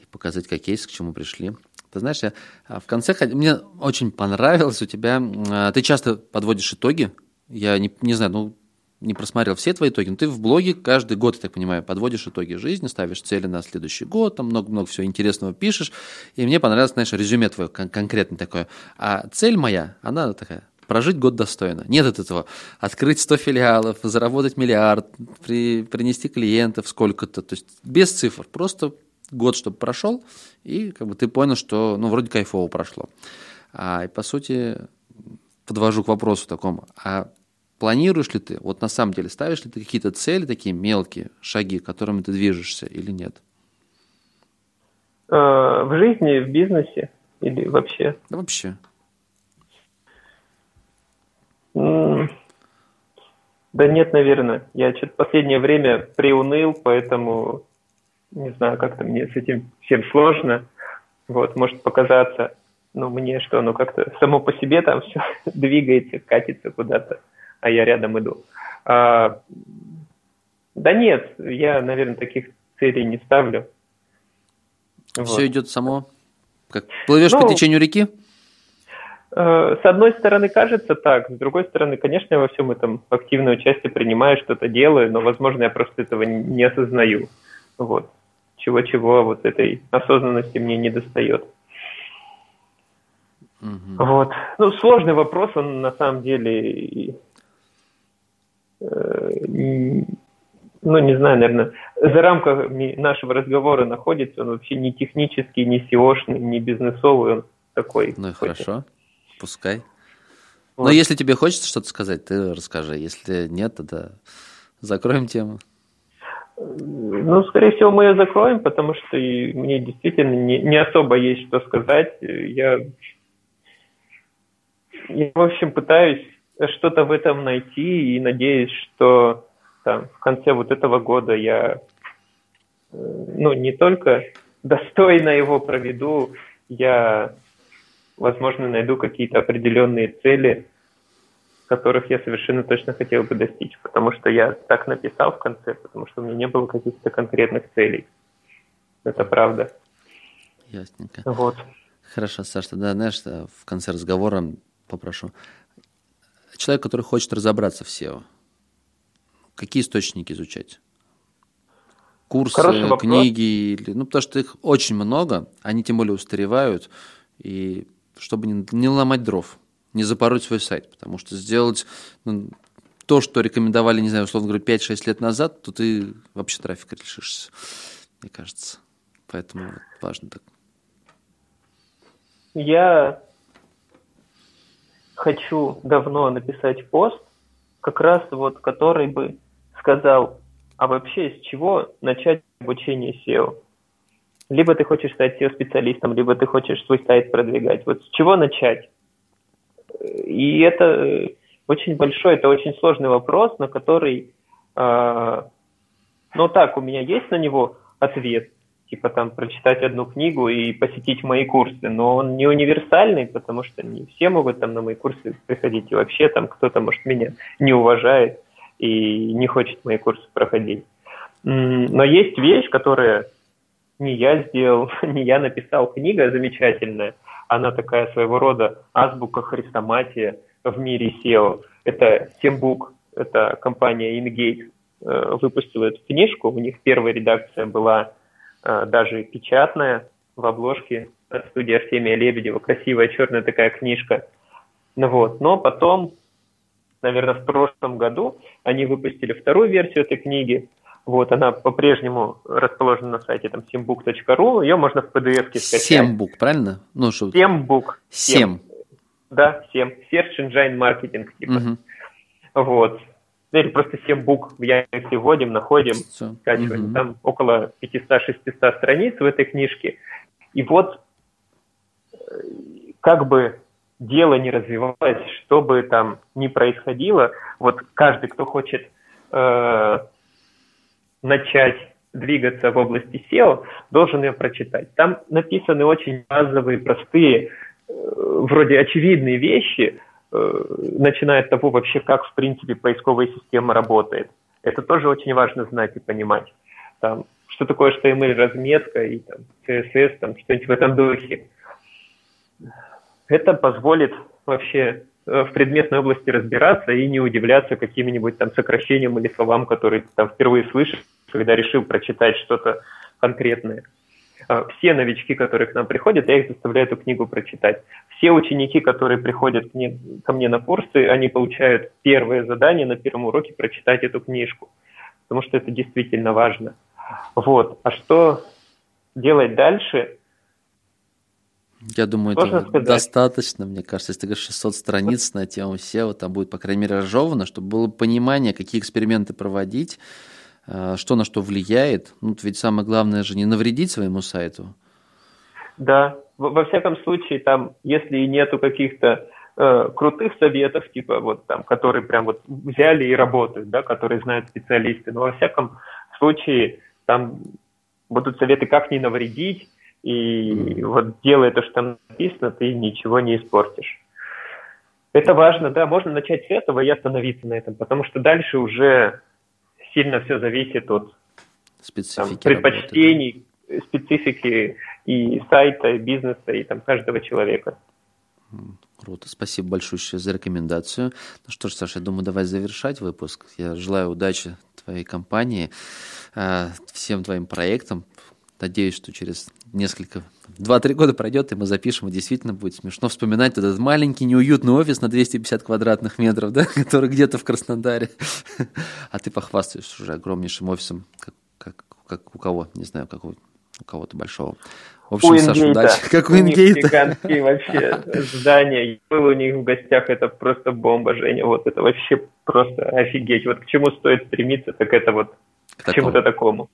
и показать как кейс, к чему пришли. Ты знаешь, я а, в конце, мне очень понравилось у тебя, а, ты часто подводишь итоги, я не, не знаю, ну, не просмотрел все твои итоги, но ты в блоге каждый год, я так понимаю, подводишь итоги жизни, ставишь цели на следующий год, там много-много всего интересного пишешь, и мне понравилось, знаешь, резюме твое кон- конкретно такое. А цель моя, она такая, прожить год достойно. Нет от этого. Открыть 100 филиалов, заработать миллиард, при, принести клиентов сколько-то. То есть без цифр. Просто год, чтобы прошел, и как бы ты понял, что ну, вроде кайфово прошло. А, и по сути, подвожу к вопросу такому. А Планируешь ли ты, вот на самом деле, ставишь ли ты какие-то цели, такие мелкие шаги, которыми ты движешься или нет? А, в жизни, в бизнесе или вообще? Да вообще. Да нет, наверное. Я что-то последнее время приуныл, поэтому не знаю, как-то мне с этим всем сложно. Вот, может показаться, ну, мне что, ну, как-то само по себе там все двигается, катится куда-то а я рядом иду. А, да нет, я, наверное, таких целей не ставлю. Все вот. идет само? Как плывешь ну, по течению реки? Э, с одной стороны, кажется так, с другой стороны, конечно, я во всем этом активное участие принимаю, что-то делаю, но, возможно, я просто этого не осознаю. Вот. Чего-чего, вот этой осознанности мне не достает. Угу. Вот. Ну, сложный вопрос, он на самом деле ну, не знаю, наверное, за рамками нашего разговора находится, он вообще не технический, не SEOшный, не бизнесовый, он такой. Ну хорошо, пускай. Вот. Но если тебе хочется что-то сказать, ты расскажи. Если нет, тогда закроем тему. Ну, скорее всего, мы ее закроем, потому что мне действительно не, не особо есть что сказать. Я, я, в общем, пытаюсь что-то в этом найти и надеюсь, что там в конце вот этого года я, э, ну, не только достойно его проведу, я, возможно, найду какие-то определенные цели, которых я совершенно точно хотел бы достичь, потому что я так написал в конце, потому что у меня не было каких-то конкретных целей. Это правда. Ясненько. Вот. Хорошо, Саш, тогда, знаешь, в конце разговора попрошу. Человек, который хочет разобраться в SEO, какие источники изучать? Курсы, книги, или, ну, потому что их очень много, они тем более устаревают, и чтобы не, не ломать дров, не запороть свой сайт, потому что сделать ну, то, что рекомендовали, не знаю, условно говоря, 5-6 лет назад, то ты вообще трафик лишишься, мне кажется. Поэтому важно так. Я хочу давно написать пост, как раз вот который бы сказал, а вообще с чего начать обучение SEO? Либо ты хочешь стать SEO-специалистом, либо ты хочешь свой сайт продвигать. Вот с чего начать? И это э, очень большой, это очень сложный вопрос, на который, э, ну так, у меня есть на него ответ – типа там прочитать одну книгу и посетить мои курсы, но он не универсальный, потому что не все могут там на мои курсы приходить, и вообще там кто-то, может, меня не уважает и не хочет мои курсы проходить. Но есть вещь, которая не я сделал, не я написал, книга замечательная, она такая своего рода азбука хрестоматия в мире SEO. Это Сембук, это компания InGate э, выпустила эту книжку, у них первая редакция была даже печатная, в обложке от студии Артемия Лебедева, красивая черная такая книжка. Ну вот, но потом, наверное, в прошлом году они выпустили вторую версию этой книги. Вот, она по-прежнему расположена на сайте там simbook.ru, ее можно в PDF скачать. Сембук, правильно? Ну, что... Сембук. Сем. Да, Сем. Search Engine Marketing, типа. Угу. Вот. Ну, или просто 7 букв в Яндексе вводим, находим, Все. скачиваем. Угу. Там около 500-600 страниц в этой книжке. И вот э, как бы дело не развивалось, что бы там ни происходило, вот каждый, кто хочет э, начать двигаться в области SEO, должен ее прочитать. Там написаны очень базовые, простые, э, вроде очевидные вещи, начиная от того вообще, как в принципе поисковая система работает. Это тоже очень важно знать и понимать. Там, что такое HTML разметка и там, CSS, там, что-нибудь в этом духе. Это позволит вообще э, в предметной области разбираться и не удивляться каким-нибудь там сокращениям или словам, которые ты там впервые слышишь, когда решил прочитать что-то конкретное. А, все новички, которые к нам приходят, я их заставляю эту книгу прочитать. Все ученики, которые приходят мне, ко мне на курсы, они получают первое задание на первом уроке прочитать эту книжку, потому что это действительно важно. Вот. А что делать дальше? Я думаю, Сложно это сказать. достаточно, мне кажется, если ты говоришь 600 страниц на тему SEO, там будет, по крайней мере, разжевано, чтобы было понимание, какие эксперименты проводить, что на что влияет. Ну, ведь самое главное же не навредить своему сайту. Да, во всяком случае, там, если нету каких-то э, крутых советов, типа вот там, которые прям вот взяли и работают, да, которые знают специалисты, но во всяком случае там будут советы, как не навредить, и вот делая то, что там написано, ты ничего не испортишь. Это важно, да, можно начать с этого и остановиться на этом, потому что дальше уже сильно все зависит от там, предпочтений, работы, специфики и сайта, и бизнеса, и там каждого человека. Круто. Спасибо большое за рекомендацию. Ну что ж, Саша, я думаю, давай завершать выпуск. Я желаю удачи твоей компании, э, всем твоим проектам. Надеюсь, что через несколько, два-три года пройдет, и мы запишем, и действительно будет смешно вспоминать этот маленький неуютный офис на 250 квадратных метров, да, который где-то в Краснодаре. А ты похвастаешься уже огромнейшим офисом, как, как, как у кого, не знаю, как у, у кого-то большого. В общем, у Саша, удачи. Как у, у Ингейта. гигантские вообще здания. Был у них в гостях, это просто бомба, Женя. Вот это вообще просто офигеть. Вот к чему стоит стремиться, так это вот к, к чему-то такому.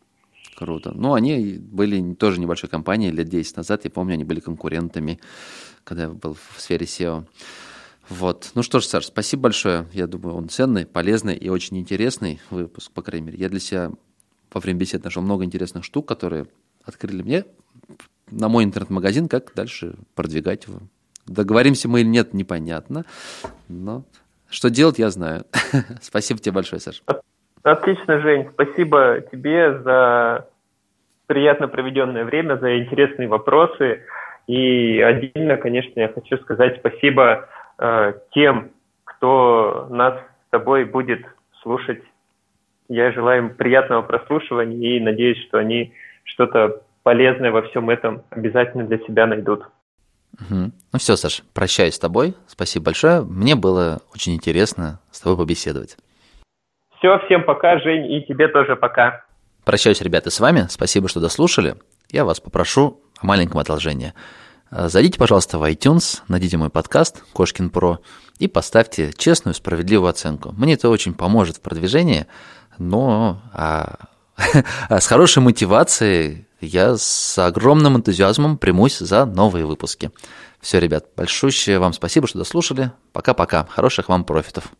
Круто. Ну, они были тоже небольшой компанией лет 10 назад. Я помню, они были конкурентами, когда я был в сфере SEO. Вот. Ну что ж, Саш, спасибо большое. Я думаю, он ценный, полезный и очень интересный выпуск, по крайней мере. Я для себя во время бесед нашел много интересных штук, которые открыли мне на мой интернет-магазин, как дальше продвигать его. Договоримся мы или нет, непонятно. Но что делать, я знаю. Спасибо тебе большое, Саша. Отлично, Жень. Спасибо тебе за приятно проведенное время, за интересные вопросы. И отдельно, конечно, я хочу сказать спасибо э, тем, кто нас с тобой будет слушать. Я желаю им приятного прослушивания и надеюсь, что они что-то полезное во всем этом обязательно для себя найдут. Угу. Ну все, Саш, прощаюсь с тобой. Спасибо большое. Мне было очень интересно с тобой побеседовать. Все, всем пока, Жень, и тебе тоже пока. Прощаюсь, ребята, с вами. Спасибо, что дослушали. Я вас попрошу о маленьком одолжении. Э, зайдите, пожалуйста, в iTunes, найдите мой подкаст «Кошкин Про» и поставьте честную, справедливую оценку. Мне это очень поможет в продвижении, но а, с хорошей мотивацией я с огромным энтузиазмом примусь за новые выпуски. Все, ребят, большущее вам спасибо, что дослушали. Пока-пока. Хороших вам профитов.